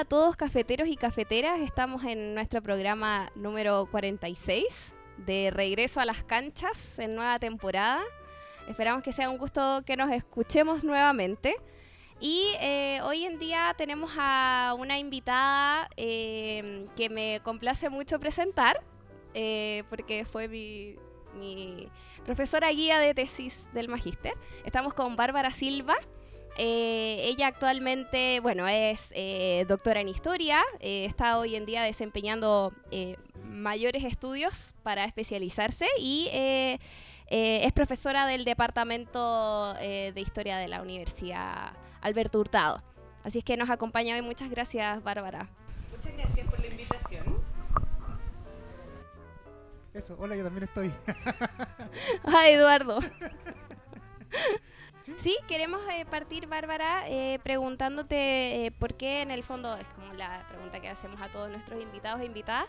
a todos cafeteros y cafeteras, estamos en nuestro programa número 46 de Regreso a las Canchas en nueva temporada. Esperamos que sea un gusto que nos escuchemos nuevamente. Y eh, hoy en día tenemos a una invitada eh, que me complace mucho presentar, eh, porque fue mi, mi profesora guía de tesis del magíster. Estamos con Bárbara Silva. Eh, ella actualmente, bueno, es eh, doctora en historia, eh, está hoy en día desempeñando eh, mayores estudios para especializarse y eh, eh, es profesora del Departamento eh, de Historia de la Universidad Alberto Hurtado. Así es que nos acompaña hoy. Muchas gracias, Bárbara. Muchas gracias por la invitación. Eso, hola, yo también estoy. Ah, Eduardo. Sí, queremos eh, partir, Bárbara, eh, preguntándote eh, por qué, en el fondo, es como la pregunta que hacemos a todos nuestros invitados e invitadas,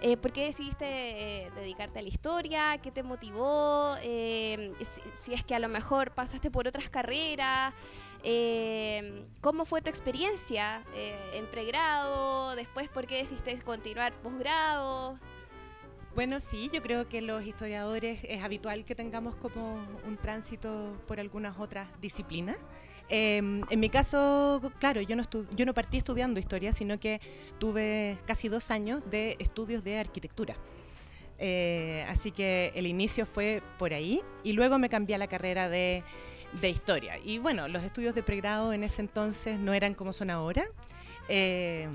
eh, ¿por qué decidiste eh, dedicarte a la historia? ¿Qué te motivó? Eh, si, si es que a lo mejor pasaste por otras carreras, ¿cómo fue tu experiencia en pregrado? Después, ¿por qué decidiste continuar posgrado? Bueno, sí, yo creo que los historiadores es habitual que tengamos como un tránsito por algunas otras disciplinas. Eh, en mi caso, claro, yo no, yo no partí estudiando historia, sino que tuve casi dos años de estudios de arquitectura. Eh, así que el inicio fue por ahí y luego me cambié a la carrera de, historia. Y bueno, los estudios de pregrado en ese entonces no eran como son ahora. Eh,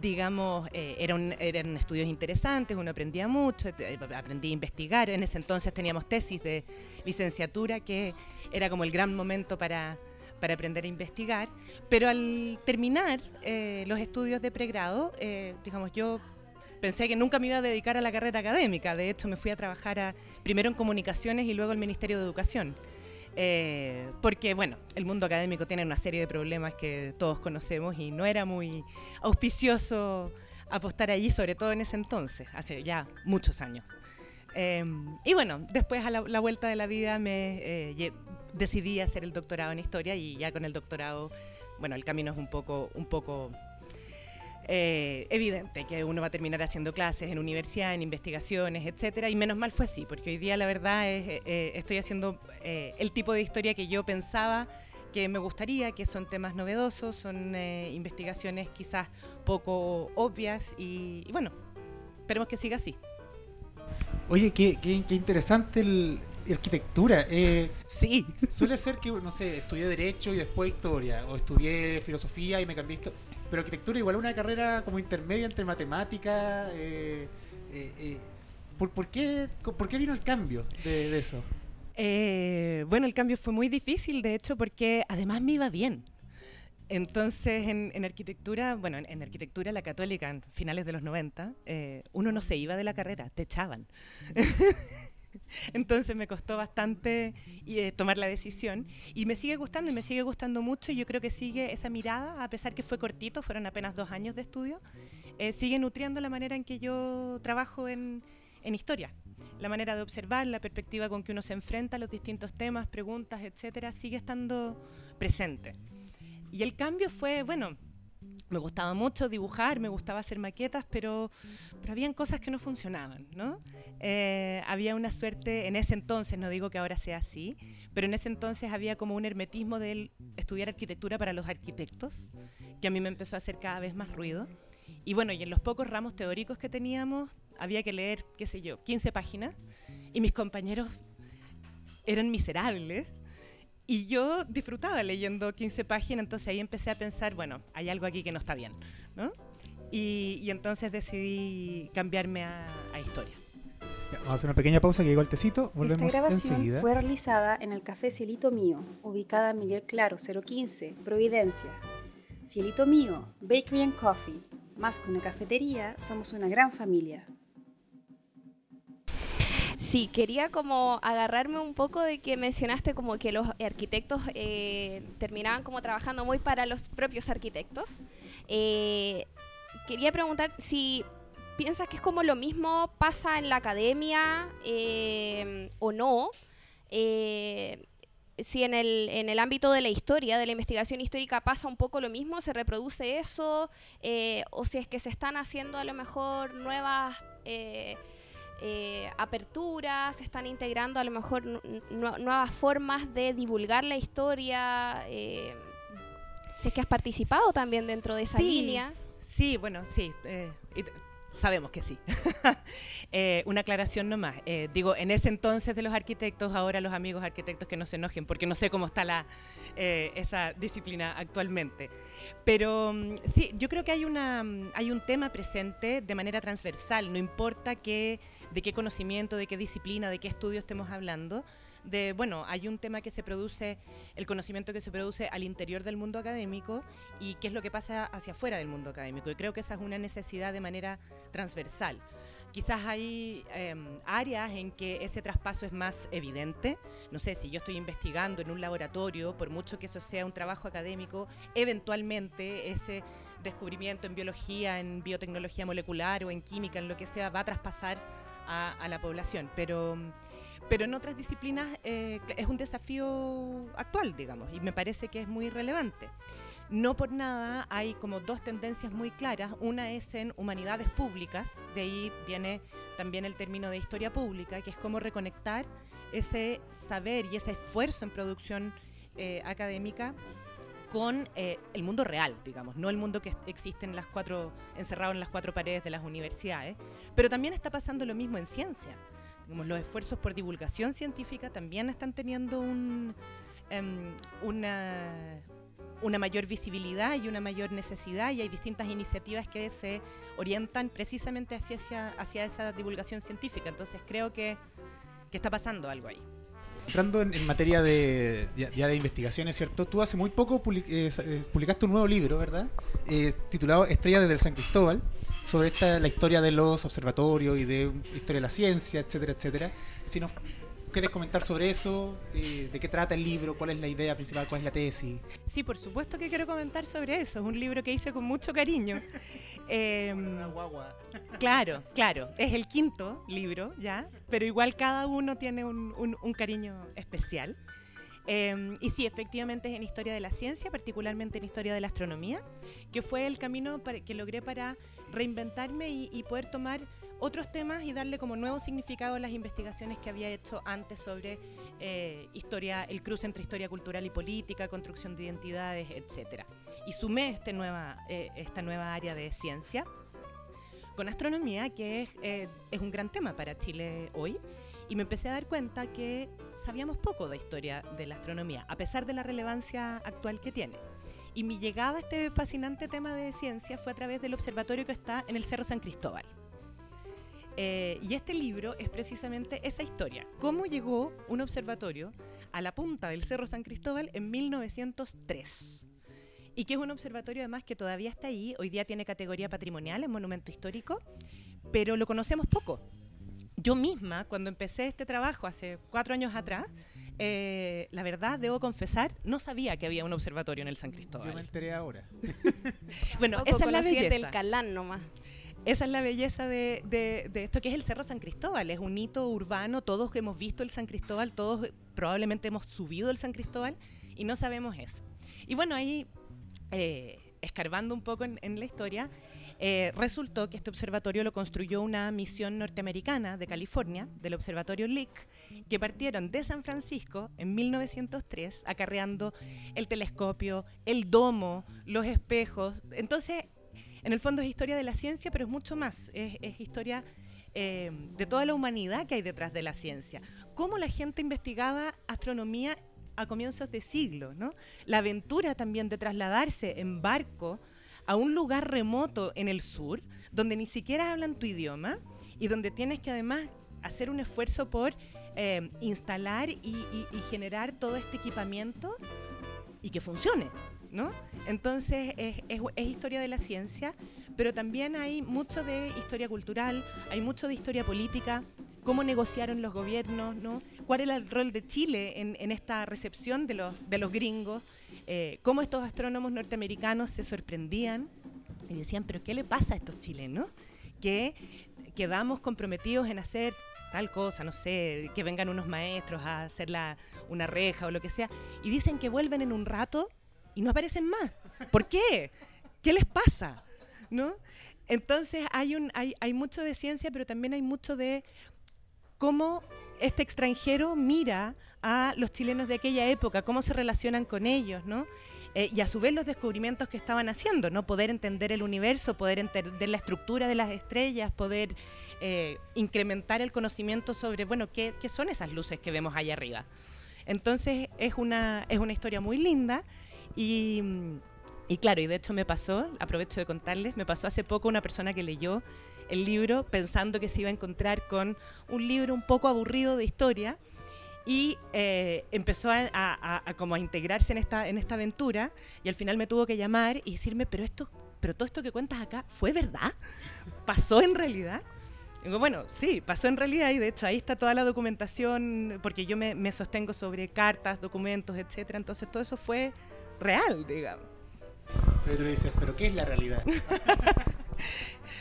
digamos, eh, eran, eran estudios interesantes, uno aprendía mucho, aprendí a investigar. En ese entonces teníamos tesis de licenciatura, que era como el gran momento para, para aprender a investigar. Pero al terminar eh, los estudios de pregrado, eh, digamos, yo pensé que nunca me iba a dedicar a la carrera académica. De hecho, me fui a trabajar a- primero en comunicaciones y luego al Ministerio de Educación. Eh, porque, bueno, el mundo académico tiene una serie de problemas que todos conocemos y no era muy auspicioso apostar allí, sobre todo en ese entonces, hace ya muchos años. Eh, y bueno, después a la, la vuelta de la vida me eh, decidí hacer el doctorado en historia y ya con el doctorado, bueno, el camino es un poco, un poco eh, evidente que uno va a terminar haciendo clases en universidad, en investigaciones, etcétera, y menos mal fue así, porque hoy día la verdad es, eh, eh, estoy haciendo eh, el tipo de historia que yo pensaba que me gustaría, que son temas novedosos, son investigaciones quizás poco obvias y, y bueno, esperemos que siga así. Oye, qué, qué, qué interesante el, arquitectura. Eh, Sí. suele ser que, no sé, estudié Derecho y después Historia, o estudié Filosofía y me cambié esto. Pero arquitectura igual es una carrera como intermedia entre matemática. Eh, eh, eh, ¿por, por qué, ¿Por qué vino el cambio de, de eso? Eh, bueno, el cambio fue muy difícil, de hecho, porque además me iba bien. Entonces, en, en arquitectura, bueno, en, en arquitectura la católica, en finales de los 90, eh, uno no se iba de la carrera, te echaban. Entonces me costó bastante eh, tomar la decisión y me sigue gustando y me sigue gustando mucho y yo creo que sigue esa mirada, a pesar que fue cortito, fueron apenas dos años de estudio, eh, sigue nutriendo la manera en que yo trabajo en, en historia. La manera de observar, la perspectiva con que uno se enfrenta a los distintos temas, preguntas, etcétera, sigue estando presente. Y el cambio fue, bueno, me gustaba mucho dibujar, me gustaba hacer maquetas, pero, pero habían cosas que no funcionaban, ¿no? Eh, había una suerte, en ese entonces, no digo que ahora sea así, pero en ese entonces había como un hermetismo del estudiar arquitectura para los arquitectos, que a mí me empezó a hacer cada vez más ruido. Y bueno, y en los pocos ramos teóricos que teníamos, había que leer, qué sé yo, 15 páginas, y mis compañeros eran miserables. Y yo disfrutaba leyendo 15 páginas, entonces ahí empecé a pensar, bueno, hay algo aquí que no está bien, ¿no? Y, y entonces decidí cambiarme a, a historia. Ya, vamos a hacer una pequeña pausa que llegó el tecito. Volvemos Esta grabación enseguida. fue realizada en el Café Cielito Mío, ubicada en Miguel Claro 015, Providencia. Cielito Mío, Bakery and Coffee. Más que una cafetería, somos una gran familia. Sí, quería como agarrarme un poco de que mencionaste como que los arquitectos eh, terminaban como trabajando muy para los propios arquitectos. Eh, quería preguntar si piensas que es como lo mismo pasa en la academia eh, o no. Si en el, en el ámbito de la historia, de la investigación histórica, pasa un poco lo mismo, se reproduce eso, o si es que se están haciendo a lo mejor nuevas eh, aperturas, se están integrando a lo mejor nu- nu- nuevas formas de divulgar la historia. eh, si es que has participado también dentro de esa Sí. línea. Sí, bueno, sí. eh, y sabemos que sí. Eh, una aclaración nomás. Eh, digo, en ese entonces de los arquitectos, ahora los amigos arquitectos que no se enojen, porque no sé cómo está la, esa disciplina actualmente. Pero mm, sí, yo creo que hay, una, mm, hay un tema presente de manera transversal, no importa qué, de qué conocimiento, de qué disciplina, de qué estudio estemos hablando. De, bueno, hay un tema que se produce, el conocimiento que se produce al interior del mundo académico y qué es lo que pasa hacia afuera del mundo académico. Y creo que esa es una necesidad de manera transversal. Quizás hay em, áreas en que ese traspaso es más evidente. No sé, si yo estoy investigando en un laboratorio, por mucho que eso sea un trabajo académico, eventualmente ese descubrimiento en biología, en biotecnología molecular o en química, en lo que sea, va a traspasar a, a la población. Pero, pero en otras disciplinas eh, es un desafío actual, digamos, y me parece que es muy relevante. No por nada hay como dos tendencias muy claras. Una es en humanidades públicas, de ahí viene también el término de historia pública, que es cómo reconectar ese saber y ese esfuerzo en producción eh, académica con eh, el mundo real, digamos, no el mundo que existe en las cuatro, encerrado en las cuatro paredes de las universidades. Pero también está pasando lo mismo en ciencia. Digamos, los esfuerzos por divulgación científica también están teniendo un, em, una, una mayor visibilidad y una mayor necesidad y hay distintas iniciativas que se orientan precisamente hacia, hacia esa divulgación científica. Entonces creo que, que está pasando algo ahí. Entrando en, materia de, ya, de investigaciones, ¿cierto? Tú hace muy poco public- eh, eh, publicaste un nuevo libro, ¿verdad? Eh, titulado Estrella desde el San Cristóbal, sobre esta, la historia de los observatorios y de historia de la ciencia, etcétera, etcétera. Si nos quieres comentar sobre eso, eh, de qué trata el libro, cuál es la idea principal, cuál es la tesis. Sí, por supuesto que quiero comentar sobre eso. Es un libro que hice con mucho cariño. Guagua. Claro, claro. Es el quinto libro, ¿ya? Pero igual cada uno tiene un, un- un cariño especial. Eh, y sí, efectivamente es en historia de la ciencia, particularmente en historia de la astronomía, que fue el camino para- que logré para reinventarme y, y poder tomar otros temas y darle como nuevo significado a las investigaciones que había hecho antes sobre eh, historia, el cruce entre historia cultural y política, construcción de identidades, etcétera. Y sumé este nueva, eh, esta nueva área de ciencia con astronomía, que es, eh, es un gran tema para Chile hoy. Y me empecé a dar cuenta que sabíamos poco de historia de la astronomía, a pesar de la relevancia actual que tiene. Y mi llegada a este fascinante tema de ciencia fue a través del observatorio que está en el Cerro San Cristóbal. Eh, y este libro es precisamente esa historia. ¿Cómo llegó un observatorio a la punta del Cerro San Cristóbal en 1903? Y que es un observatorio además que todavía está ahí, hoy día tiene categoría patrimonial, es monumento histórico, pero lo conocemos poco. Yo misma, cuando empecé este trabajo hace cuatro años atrás, eh, la verdad, debo confesar, no sabía que había un observatorio en el San Yo me Cristóbal. enteré ahora. Bueno, Poco esa es la el del belleza. Calán nomás. Esa es la belleza de, esto que es el Cerro San Cristóbal. Es un hito urbano. Todos hemos visto el San Cristóbal, todos probablemente hemos subido el San Cristóbal y no sabemos eso. Y bueno, ahí, eh, escarbando un poco en, en la historia, eh, resultó que este observatorio lo construyó una misión norteamericana de California, del Observatorio Lick, que partieron de San Francisco en 1903, acarreando el telescopio, el domo, los espejos. Entonces, en el fondo es historia de la ciencia, pero es mucho más. Es, historia eh, de toda la humanidad que hay detrás de la ciencia. Cómo la gente investigaba astronomía a comienzos de siglo, ¿no? La aventura también de trasladarse en barco a un lugar remoto en el sur, donde ni siquiera hablan tu idioma y donde tienes que además hacer un esfuerzo por eh, instalar y- y generar todo este equipamiento y que funcione, ¿no? Entonces es, historia de la ciencia, pero también hay mucho de historia cultural, hay mucho de historia política, cómo negociaron los gobiernos, ¿no? ¿Cuál era el rol de Chile en, esta recepción de los, gringos? Eh, cómo estos astrónomos norteamericanos se sorprendían y decían, pero ¿qué le pasa a estos chilenos? Que quedamos comprometidos en hacer tal cosa, no sé, que vengan unos maestros a hacer una reja o lo que sea, y dicen que vuelven en un rato y no aparecen más. ¿Por qué? ¿Qué les pasa? ¿No? Entonces hay, hay mucho de ciencia, pero también hay mucho de cómo este extranjero mira a los chilenos de aquella época, cómo se relacionan con ellos, ¿no? Eh, y a su vez los descubrimientos que estaban haciendo, ¿no? Poder entender el universo, poder entender la estructura de las estrellas, poder eh, incrementar el conocimiento sobre, bueno, ¿qué, qué son esas luces que vemos allá arriba. Entonces es una, es una historia muy linda y, y claro, y de hecho me pasó, aprovecho de contarles, me pasó hace poco una persona que leyó el libro pensando que se iba a encontrar con un libro un poco aburrido de historia y eh, empezó a, a- a- como a integrarse en esta, en esta aventura y al final me tuvo que llamar y decirme, pero esto, pero todo esto que cuentas acá, ¿fue verdad? ¿Pasó en realidad? Digo, bueno, sí, pasó en realidad y de hecho ahí está toda la documentación, porque yo me, me sostengo sobre cartas, documentos, etcétera, entonces todo eso fue real, digamos. Pero tú le dices, ¿pero qué es la realidad?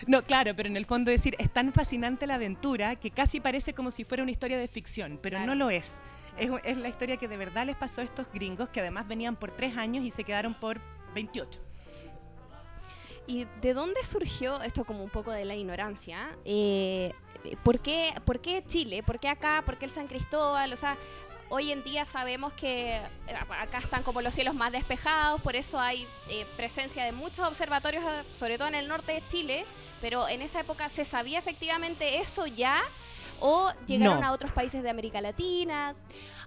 No, claro, pero en el fondo decir, es tan fascinante la aventura que casi parece como si fuera una historia de ficción, pero Claro. no lo es. es. es la historia que de verdad les pasó a estos gringos que además venían por tres años y se quedaron por 28. ¿Y de dónde surgió esto como un poco de la ignorancia? Eh, ¿por, qué, ¿Por qué Chile? ¿Por qué acá? ¿Por qué el San Cristóbal? O sea, hoy en día sabemos que eh, acá están como los cielos más despejados, por eso hay eh, presencia de muchos observatorios, eh, sobre todo en el norte de Chile, pero en esa época se sabía efectivamente eso ya o llegaron No. a otros países de América Latina.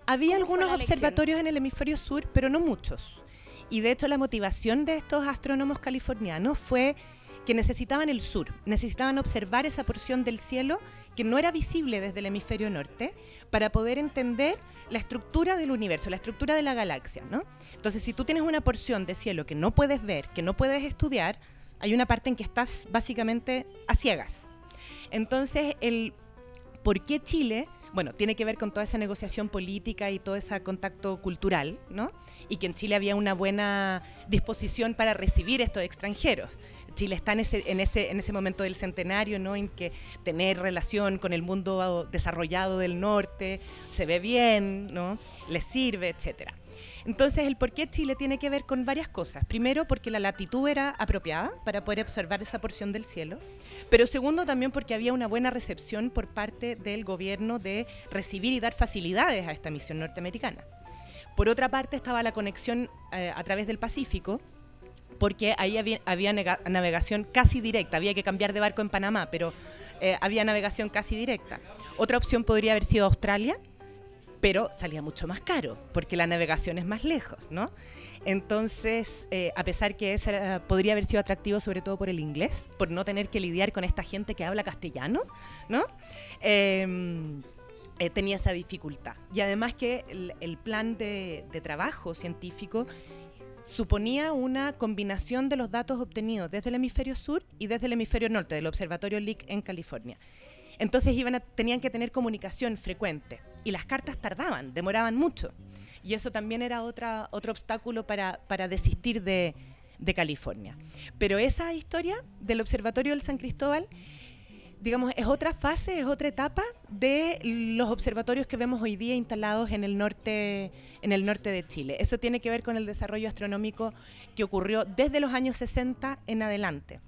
Había ¿Cómo fue algunos observatorios en el hemisferio sur, pero no muchos. Y de hecho la motivación de estos astrónomos californianos fue que necesitaban el sur, necesitaban observar esa porción del cielo que no era visible desde el hemisferio norte para poder entender la estructura del universo, la estructura de la galaxia, ¿no? Entonces, si tú tienes una porción de cielo que no puedes ver, que no puedes estudiar, hay una parte en que estás básicamente a ciegas. Entonces, el por qué Chile, bueno, tiene que ver con toda esa negociación política y todo ese contacto cultural, ¿no? Y que en Chile había una buena disposición para recibir estos extranjeros. Chile está en ese, en ese, en ese momento del centenario, ¿no? En que tener relación con el mundo desarrollado del norte se ve bien, ¿no? Les sirve, etcétera. Entonces, el por qué Chile tiene que ver con varias cosas. Primero, porque la latitud era apropiada para poder observar esa porción del cielo. Pero segundo, también porque había una buena recepción por parte del gobierno de recibir y dar facilidades a esta misión norteamericana. Por otra parte, estaba la conexión eh, a través del Pacífico, porque ahí había, había navegación casi directa. Había que cambiar de barco en Panamá, pero eh, había navegación casi directa. Otra opción podría haber sido Australia, pero salía mucho más caro, porque la navegación es más lejos, ¿no? Entonces, eh, a pesar que ese era- podría haber sido atractivo sobre todo por el inglés, por no tener que lidiar con esta gente que habla castellano, ¿no? Em, eh, tenía esa dificultad. Y además que el, el plan de, de trabajo científico suponía una combinación de los datos obtenidos desde el hemisferio sur y desde el hemisferio norte, del Observatorio Lick en California. Entonces iban a- tenían que tener comunicación frecuente y las cartas tardaban, demoraban mucho. Y eso también era otra, otro obstáculo para, para desistir de, de California. Pero esa historia del Observatorio del San Cristóbal, digamos, es otra fase, es otra etapa de los observatorios que vemos hoy día instalados en el norte, en el norte de Chile. Eso tiene que ver con el desarrollo astronómico que ocurrió desde los años 60 en adelante.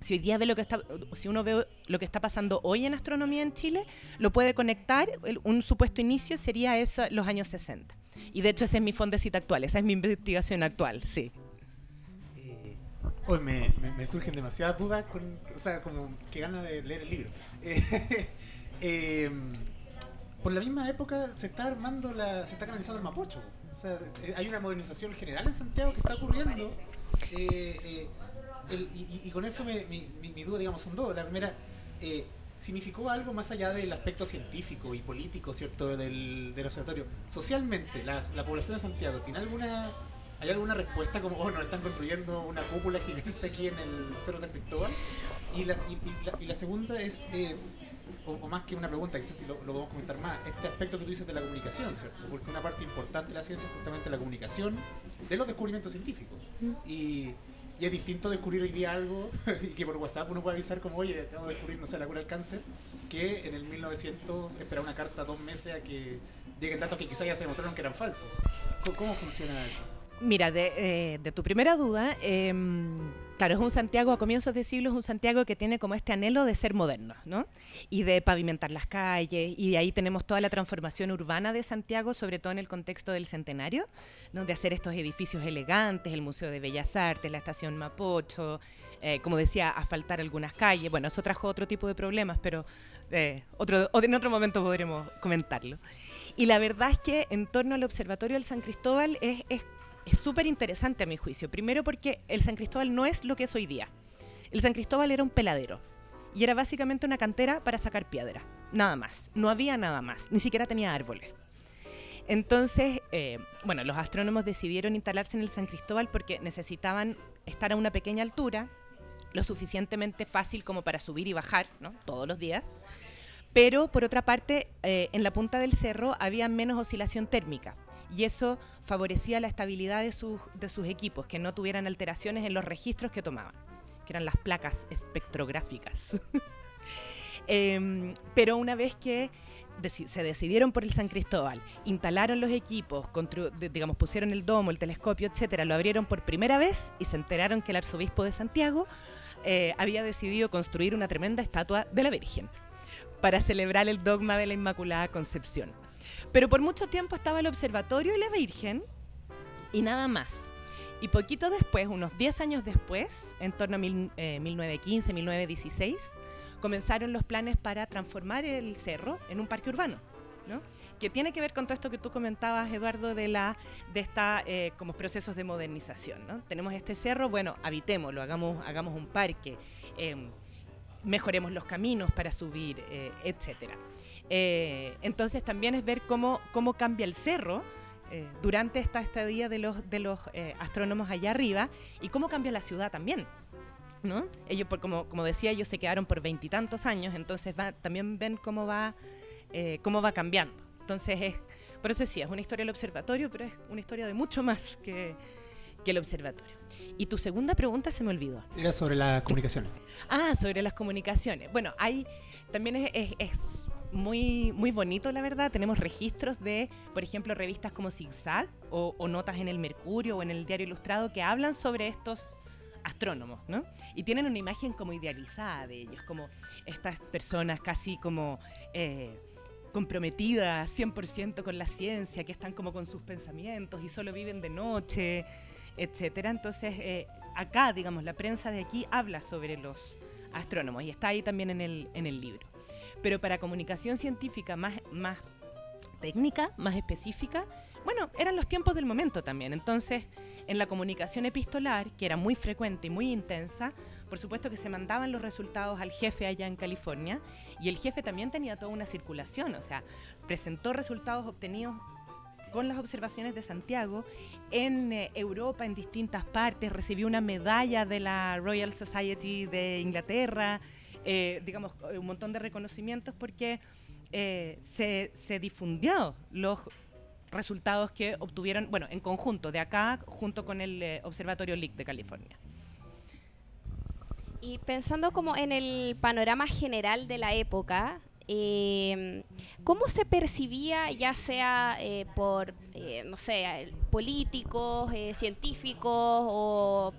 Si hoy día ve lo que está, si uno ve lo que está pasando hoy en astronomía en Chile, lo puede conectar. un supuesto inicio sería eso, los años 60. Y de hecho ese es mi fondecita actual, esa es mi investigación actual, sí. Hoy me, me- me surgen demasiadas dudas, con, o sea, como que ganas de leer el libro. Eh, eh, por la misma época se está armando, la, se está canalizando el Mapocho. O sea, eh, hay una modernización general en Santiago que está ocurriendo. Eh, eh, el- y, y- con eso me- mi- mi duda, digamos, son dos. La primera, eh, significó algo más allá del aspecto científico y político, ¿cierto?, del, del observatorio. Socialmente, las- la población de Santiago, ¿tiene alguna, ¿hay alguna respuesta como, oh, nos están construyendo una cúpula gigante aquí en el Cerro San Cristóbal? Y la, y, y la, y la segunda es, eh, o, o más que una pregunta, quizás si lo, lo podemos comentar más, este aspecto que tú dices de la comunicación, ¿cierto? Porque una parte importante de la ciencia es justamente la comunicación de los descubrimientos científicos. Y, y es distinto descubrir hoy día algo y que por WhatsApp uno puede avisar como, oye, acabo de descubrir, no sé, la cura del cáncer, que en el 1900 esperar una carta dos meses a que lleguen datos que quizás ya se demostraron que eran falsos. ¿Cómo, cómo funciona eso? Mira, de, eh, de tu primera duda, em, claro, es un Santiago a comienzos de siglo, es un Santiago que tiene como este anhelo de ser moderno, ¿no? Y de pavimentar las calles, y de ahí tenemos toda la transformación urbana de Santiago, sobre todo en el contexto del centenario, ¿no? De hacer estos edificios elegantes, el Museo de Bellas Artes, la Estación Mapocho, eh, como decía, asfaltar algunas calles. Bueno, eso trajo otro tipo de problemas, pero eh, otro, en otro momento podremos comentarlo. Y la verdad es que en torno al Observatorio del San Cristóbal es, es es súper interesante a mi juicio. Primero porque el San Cristóbal no es lo que es hoy día. El San Cristóbal era un peladero y era básicamente una cantera para sacar piedra. Nada más. No había nada más. Ni siquiera tenía árboles. Entonces, eh, bueno, los astrónomos decidieron instalarse en el San Cristóbal porque necesitaban estar a una pequeña altura, lo suficientemente fácil como para subir y bajar, ¿no? Todos los días. Pero, por otra parte, eh, en la punta del cerro había menos oscilación térmica y eso favorecía la estabilidad de sus, equipos, que no tuvieran alteraciones en los registros que tomaban, que eran las placas espectrográficas. Em, pero una vez que se decidieron por el San Cristóbal, instalaron los equipos, digamos, pusieron el domo, el telescopio, etcétera, lo abrieron por primera vez y se enteraron que el arzobispo de Santiago eh, había decidido construir una tremenda estatua de la Virgen para celebrar el dogma de la Inmaculada Concepción. Pero por mucho tiempo estaba el observatorio y la Virgen y nada más. Y poquito después, unos 10 años después, en torno a mil- eh, 1915, 1916, comenzaron los planes para transformar el cerro en un parque urbano, ¿no? que tiene que ver con todo esto que tú comentabas, Eduardo, de la de esta eh, como procesos de modernización. ¿no? Tenemos este cerro, bueno, habitémoslo, hagamos, hagamos un parque, em, mejoremos los caminos para subir, eh, etcétera. Eh, entonces también es ver cómo, cómo cambia el cerro eh, durante esta estadía de los, de los eh, astrónomos allá arriba y cómo cambia la ciudad también. ¿no? Ellos, por, como, como decía, ellos se quedaron por veintitantos años, entonces va, también ven cómo va, eh, cómo va cambiando. Entonces, es, por eso sí, es una historia del observatorio, pero es una historia de mucho más que, que el observatorio. Y tu segunda pregunta se me olvidó. Era sobre las comunicaciones. Ah, sobre las comunicaciones. Bueno, hay también es, es- es muy, muy bonito, la verdad. Tenemos registros de, por ejemplo, revistas como Zigzag o, o notas en el Mercurio o en el Diario Ilustrado que hablan sobre estos astrónomos, ¿no? Y tienen una imagen como idealizada de ellos, como estas personas casi como eh, comprometidas 100% con la ciencia, que están como con sus pensamientos y solo viven de noche, etcétera. Entonces, eh, acá, digamos, la prensa de aquí habla sobre los astrónomos y está ahí también en el, en el libro. Pero para comunicación científica más, más técnica, más específica, bueno, eran los tiempos del momento también. Entonces, en la comunicación epistolar, que era muy frecuente y muy intensa, por supuesto que se mandaban los resultados al jefe allá en California y el jefe también tenía toda una circulación, o sea, presentó resultados obtenidos con las observaciones de Santiago en eh, Europa, en distintas partes, recibió una medalla de la Royal Society de Inglaterra, eh, digamos, un montón de reconocimientos porque eh, se, se difundió los resultados que obtuvieron, bueno, en conjunto, de acá, junto con el eh, Observatorio LIC de California. Y pensando como en el panorama general de la época, eh, ¿cómo se percibía, ya sea eh, por, eh, no sé, políticos, eh, científicos o,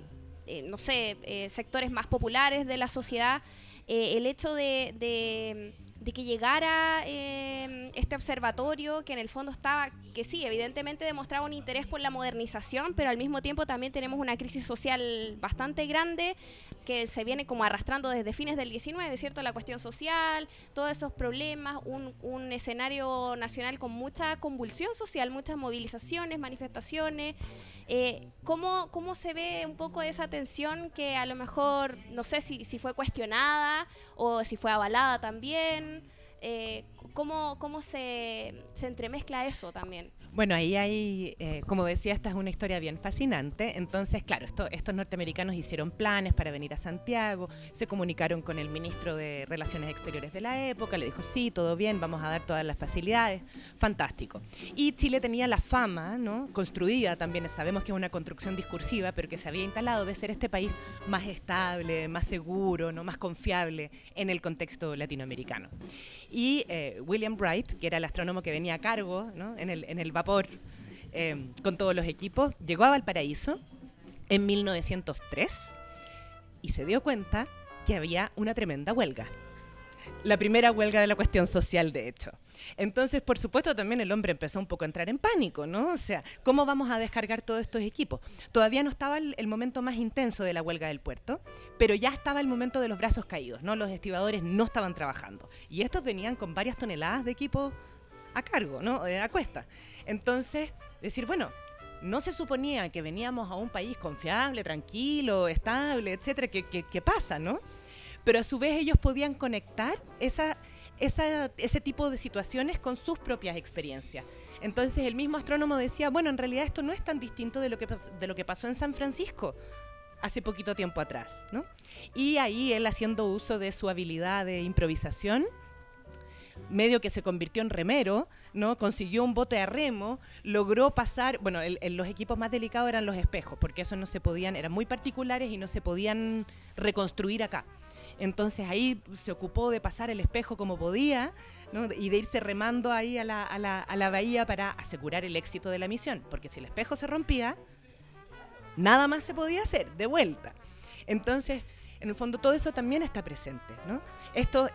no sé, sectores más populares de la sociedad, el hecho de, que llegara eh, este observatorio que en el fondo estaba que sí, evidentemente demostraba un interés por la modernización, pero al mismo tiempo también tenemos una crisis social bastante grande que se viene como arrastrando desde fines del 19, ¿cierto? La cuestión social, todos esos problemas, un, un escenario nacional con mucha convulsión social, muchas movilizaciones, manifestaciones. Eh, ¿cómo, ¿Cómo se ve un poco esa tensión que a lo mejor, no sé si, si fue cuestionada o si fue avalada también? Eh, ¿Cómo, cómo se, se entremezcla eso también? Bueno, ahí hay, eh, como decía, esta es una historia bien fascinante. Entonces, claro, esto, estos norteamericanos hicieron planes para venir a Santiago, se comunicaron con el ministro de Relaciones Exteriores de la época, le dijo, sí, todo bien, vamos a dar todas las facilidades. Fantástico. Y Chile tenía la fama, ¿no? Construida también, sabemos que es una construcción discursiva, pero que se había instalado de ser este país más estable, más seguro, ¿no? más confiable en el contexto latinoamericano. Y eh, William Bright, que era el astrónomo que venía a cargo ¿no? en, el, en el vapor eh, con todos los equipos, llegó a Valparaíso en 1903 y se dio cuenta que había una tremenda huelga. La primera huelga de la cuestión social, de hecho. Entonces, por supuesto, también el hombre empezó un poco a entrar en pánico, ¿no? O sea, ¿cómo vamos a descargar todos estos equipos? Todavía no estaba el, momento más intenso de la huelga del puerto, pero ya estaba el momento de los brazos caídos, ¿no? Los estibadores no estaban trabajando. Y estos venían con varias toneladas de equipos a cargo, ¿no? Eh, a cuesta. Entonces, decir, bueno, no se suponía que veníamos a un país confiable, tranquilo, estable, etcétera, que, que, que pasa, ¿no? Pero a su vez ellos podían conectar esa, ese tipo de situaciones con sus propias experiencias. Entonces el mismo astrónomo decía, bueno, en realidad esto no es tan distinto de lo que, de lo que pasó en San Francisco hace poquito tiempo atrás, ¿no? Y ahí él haciendo uso de su habilidad de improvisación, medio que se convirtió en remero, ¿no? Consiguió un bote a remo, logró pasar, bueno, los equipos más delicados eran los espejos, porque esos no se podían, eran muy particulares y no se podían reconstruir acá. Entonces ahí se ocupó de pasar el espejo como podía ¿no? y de irse remando ahí a la, a, la, bahía para asegurar el éxito de la misión, porque si el espejo se rompía, nada más se podía hacer, de vuelta. Entonces, en el fondo todo eso también está presente. ¿no? Estos,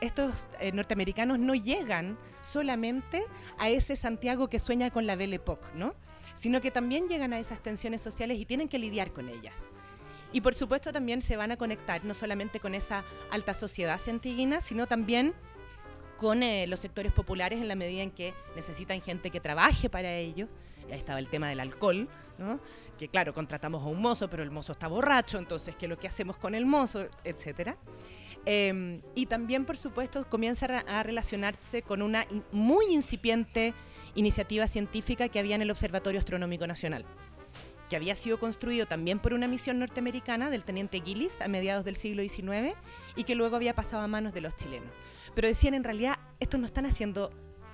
eh, norteamericanos no llegan solamente a ese Santiago que sueña con la Belle Époque, ¿no? sino que también llegan a esas tensiones sociales y tienen que lidiar con ellas. Y por supuesto también se van a conectar no solamente con esa alta sociedad centiguina, sino también con eh, los sectores populares en la medida en que necesitan gente que trabaje para ellos. Ahí estaba el tema del alcohol, ¿no? que claro, contratamos a un mozo, pero el mozo está borracho, entonces, ¿qué es lo que hacemos con el mozo? Etcétera. Eh, y también, por supuesto, comienza a, relacionarse con una muy incipiente iniciativa científica que había en el Observatorio Astronómico Nacional que había sido construido también por una misión norteamericana del teniente Gillis a mediados del siglo XIX y que luego había pasado a manos de los chilenos. Pero decían, en realidad, estos no están haciendo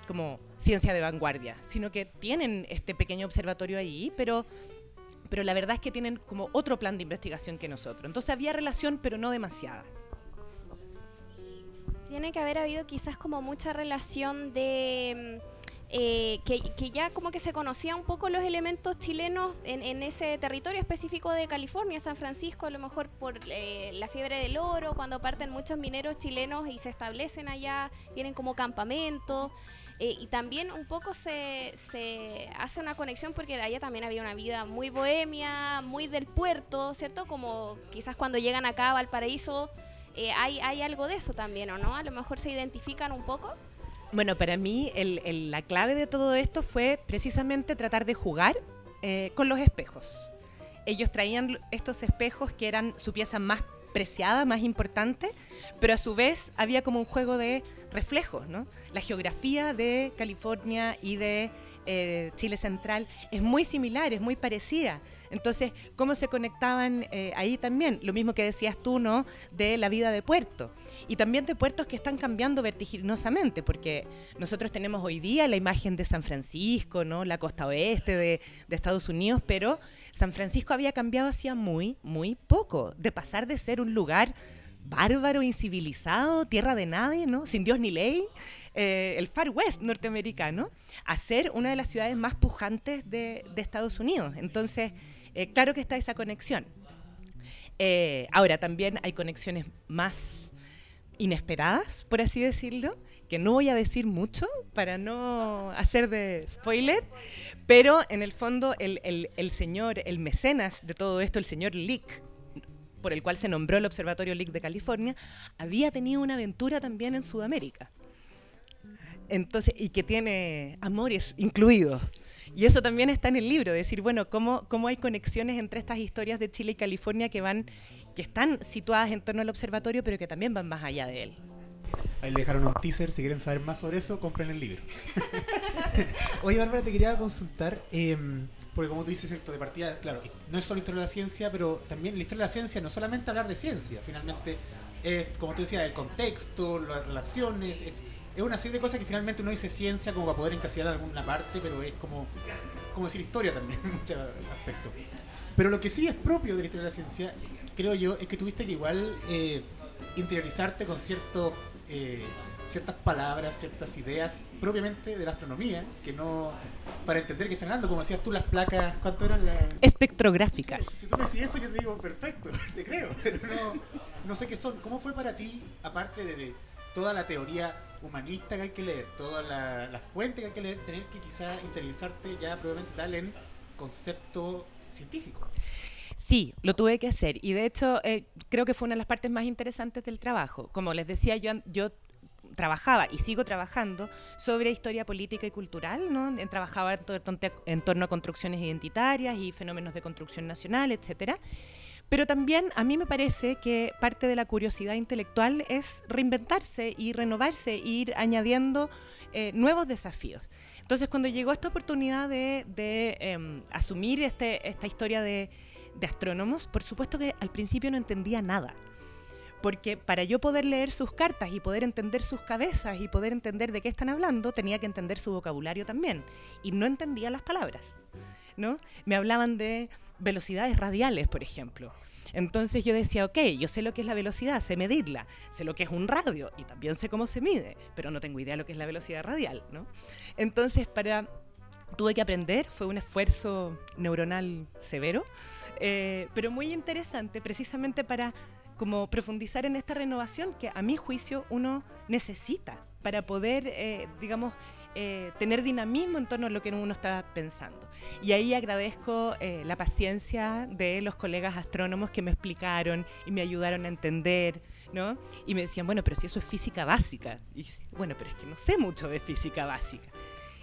como ciencia de vanguardia, sino que tienen este pequeño observatorio ahí, pero, pero la verdad es que tienen como otro plan de investigación que nosotros. Entonces había relación, pero no demasiada. Tiene que haber habido quizás como mucha relación de eh, que, ya como que se conocían un poco los elementos chilenos en, en, ese territorio específico de California, San Francisco, a lo mejor por eh, la fiebre del oro, cuando parten muchos mineros chilenos y se establecen allá, tienen como campamento. Eh, y también un poco se, se, hace una conexión porque allá también había una vida muy bohemia, muy del puerto, ¿cierto? Como quizás cuando llegan acá a Valparaíso eh, hay, hay algo de eso también, ¿o no? A lo mejor se identifican un poco. Bueno, para mí la clave de todo esto fue precisamente tratar de jugar eh, con los espejos. Ellos traían estos espejos que eran su pieza más preciada, más importante, pero a su vez había como un juego de reflejos, ¿no? La geografía de California y de eh, Chile Central es muy similar, es muy parecida. Entonces, ¿cómo se conectaban eh, ahí también? Lo mismo que decías tú, ¿no? De la vida de puerto. Y también de puertos que están cambiando vertiginosamente, porque nosotros tenemos hoy día la imagen de San Francisco, ¿no? La costa oeste de, Estados Unidos, pero San Francisco había cambiado hacía muy, muy poco, de pasar de ser un lugar bárbaro, incivilizado, tierra de nadie, ¿no? Sin Dios ni ley, eh, el Far West norteamericano, a ser una de las ciudades más pujantes de, de Estados Unidos. Entonces, eh, claro que está esa conexión. Eh, ahora, también hay conexiones más inesperadas, por así decirlo, que no voy a decir mucho para no hacer de spoiler, pero en el fondo el, señor, el mecenas de todo esto, el señor Lick, por el cual se nombró el Observatorio Lick de California, había tenido una aventura también en Sudamérica. Entonces, y que tiene amores incluidos. Y eso también está en el libro, decir, bueno, cómo, cómo hay conexiones entre estas historias de Chile y California que van, que están situadas en torno al observatorio, pero que también van más allá de él. Ahí le dejaron un teaser. Si quieren saber más sobre eso, compren el libro. Oye, Bárbara, te quería consultar. eh, porque como tú dices, cierto, de partida, claro, no es solo historia de la ciencia, pero también la historia de la ciencia no solamente hablar de ciencia. Finalmente, es, como tú decías, el contexto, las relaciones. Es, es una serie de cosas que finalmente uno dice ciencia como para poder encasillar alguna parte, pero es como, como decir historia también en muchos aspectos. Pero lo que sí es propio de la historia de la ciencia, creo yo, es que tuviste que igual eh, interiorizarte con ciertos, eh, ciertas palabras, ciertas ideas propiamente de la astronomía, que no, para entender qué están hablando, como decías tú, las placas, ¿cuánto eran las...? Espectrográficas. Si tú me decís eso, yo te digo, perfecto, te creo, pero no, no sé qué son. ¿Cómo fue para ti, aparte de, de toda la teoría humanista que hay que leer, toda la, la fuente que hay que leer, tener que quizá interiorizarte ya probablemente tal en concepto científico? Sí, lo tuve que hacer. Y de hecho, eh, creo que fue una de las partes más interesantes del trabajo. Como les decía, yo, yo trabajaba y sigo trabajando sobre historia política y cultural, ¿no? Trabajaba en torno a construcciones identitarias y fenómenos de construcción nacional, etcétera. Pero también a mí me parece que parte de la curiosidad intelectual es reinventarse y renovarse, e ir añadiendo eh, nuevos desafíos. Entonces, cuando llegó esta oportunidad de, em, asumir este, esta historia de, de astrónomos, por supuesto que al principio no entendía nada. Porque para yo poder leer sus cartas y poder entender sus cabezas y poder entender de qué están hablando, tenía que entender su vocabulario también. Y no entendía las palabras. ¿no? Me hablaban de velocidades radiales, por ejemplo. Entonces yo decía, ok, yo sé lo que es la velocidad, sé medirla, sé lo que es un radio y también sé cómo se mide, pero no tengo idea de lo que es la velocidad radial, ¿no? Entonces para tuve que aprender, fue un esfuerzo neuronal severo, eh, pero muy interesante precisamente para como profundizar en esta renovación que a mi juicio uno necesita para poder, eh, digamos, eh, tener dinamismo en torno a lo que uno está pensando. Y ahí agradezco eh, la paciencia de los colegas astrónomos que me explicaron y me ayudaron a entender, ¿no? Y me decían, bueno, pero si eso es física básica. Y bueno, pero es que no sé mucho de física básica.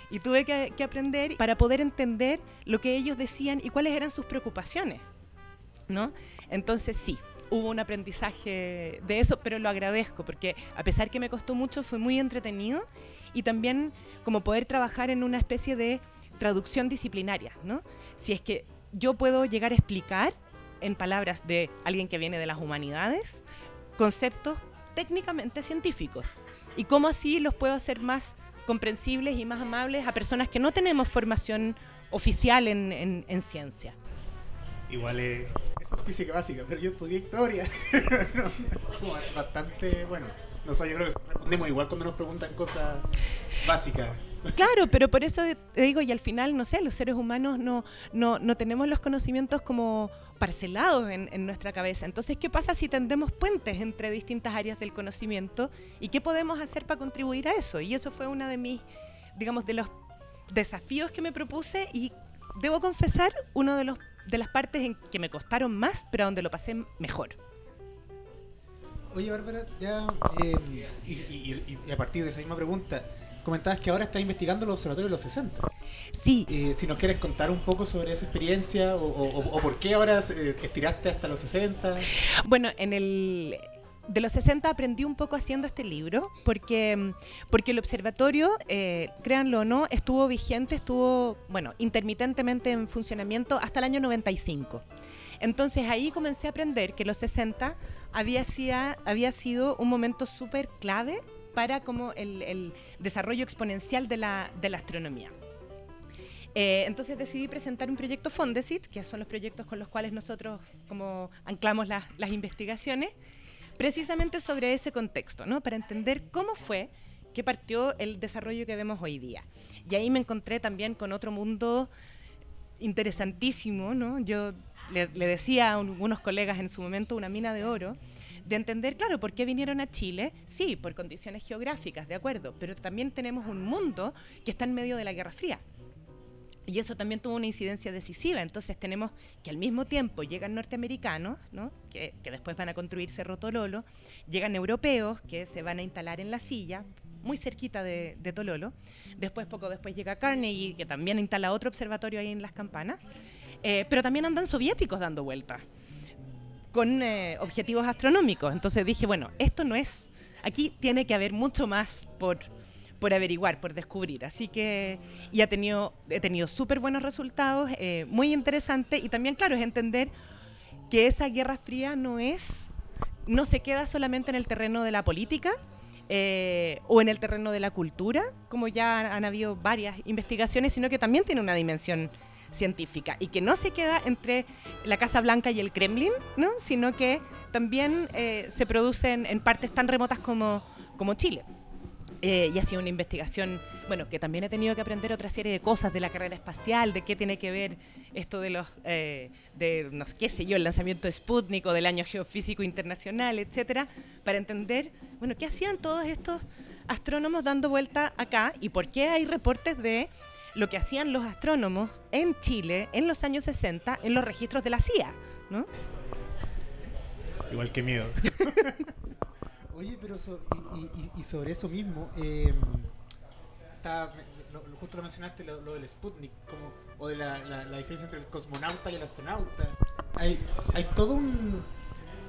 Y tuve que, que aprender para poder entender lo que ellos decían y cuáles eran sus preocupaciones, ¿no? Entonces sí, hubo un aprendizaje de eso, pero lo agradezco porque a pesar que me costó mucho, fue muy entretenido y también como poder trabajar en una especie de traducción disciplinaria, ¿no? Si es que yo puedo llegar a explicar en palabras de alguien que viene de las humanidades conceptos técnicamente científicos y cómo así los puedo hacer más comprensibles y más amables a personas que no tenemos formación oficial en, en- en ciencia. Igual es, eso es física básica, pero yo estudié historia. No, bastante, bueno, no sé, yo creo que respondemos igual cuando nos preguntan cosas básicas. Claro, pero por eso te digo, y al final, no sé, los seres humanos no, no, no tenemos los conocimientos como parcelados en, en nuestra cabeza. Entonces, ¿qué pasa si tendemos puentes entre distintas áreas del conocimiento? ¿Y qué podemos hacer para contribuir a eso? Y eso fue una de mis, digamos, de los desafíos que me propuse y debo confesar, uno de los de las partes en que me costaron más, pero donde lo pasé mejor. Oye, Bárbara, ya, eh, y, y- y- y a partir de esa misma pregunta, comentabas que ahora estás investigando el observatorio de los 60. Sí, Eh, si nos quieres contar un poco sobre esa experiencia o, o- o por qué ahora eh, estiraste hasta los 60. Bueno, en el de los 60 aprendí un poco haciendo este libro, porque, porque el observatorio, eh, créanlo o no, estuvo vigente, estuvo, bueno, intermitentemente en funcionamiento hasta el año 95. Entonces ahí comencé a aprender que los 60 había, sia- había sido un momento súper clave para como el, el desarrollo exponencial de la, de la astronomía. Eh, entonces decidí presentar un proyecto Fondesit, que son los proyectos con los cuales nosotros como anclamos las, las investigaciones, precisamente sobre ese contexto, ¿no? para entender cómo fue que partió el desarrollo que vemos hoy día. Y ahí me encontré también con otro mundo interesantísimo, ¿no? Yo le, decía a algunos colegas en su momento una mina de oro, de entender, claro, por qué vinieron a Chile, sí, por condiciones geográficas, de acuerdo, pero también tenemos un mundo que está en medio de la Guerra Fría. Y eso también tuvo una incidencia decisiva. Entonces tenemos que al mismo tiempo llegan norteamericanos, ¿no? que, que después van a construir Cerro Tololo, llegan europeos que se van a instalar en la silla, muy cerquita de, de Tololo. Después, poco después, llega Carnegie, que también instala otro observatorio ahí en las campanas. Eh, pero también andan soviéticos dando vueltas con eh, objetivos astronómicos. Entonces dije, bueno, esto no es, aquí tiene que haber mucho más por, por averiguar, por descubrir. Así que, y ha tenido, he tenido súper buenos resultados, eh, muy interesante, y también, claro, es entender que esa Guerra Fría no es, no se queda solamente en el terreno de la política, eh, o en el terreno de la cultura, como ya han, han habido varias investigaciones, sino que también tiene una dimensión científica y que no se queda entre la Casa Blanca y el Kremlin, ¿no? sino que también eh, se producen en partes tan remotas como, como Chile. Eh, y ha sido una investigación, bueno, que también he tenido que aprender otra serie de cosas de la carrera espacial, de qué tiene que ver esto de los, eh, de, no sé, qué sé yo, el lanzamiento de Sputnik o del Año Geofísico Internacional, etcétera, para entender, bueno, qué hacían todos estos astrónomos dando vuelta acá y por qué hay reportes de lo que hacían los astrónomos en Chile en los años 60 en los registros de la CIA, ¿no? Igual que miedo. Oye, pero so- y, y- y sobre eso mismo, eh, lo- justo lo mencionaste, lo, lo del Sputnik, como, o de la, la- la diferencia entre el cosmonauta y el astronauta. Hay, hay todo un...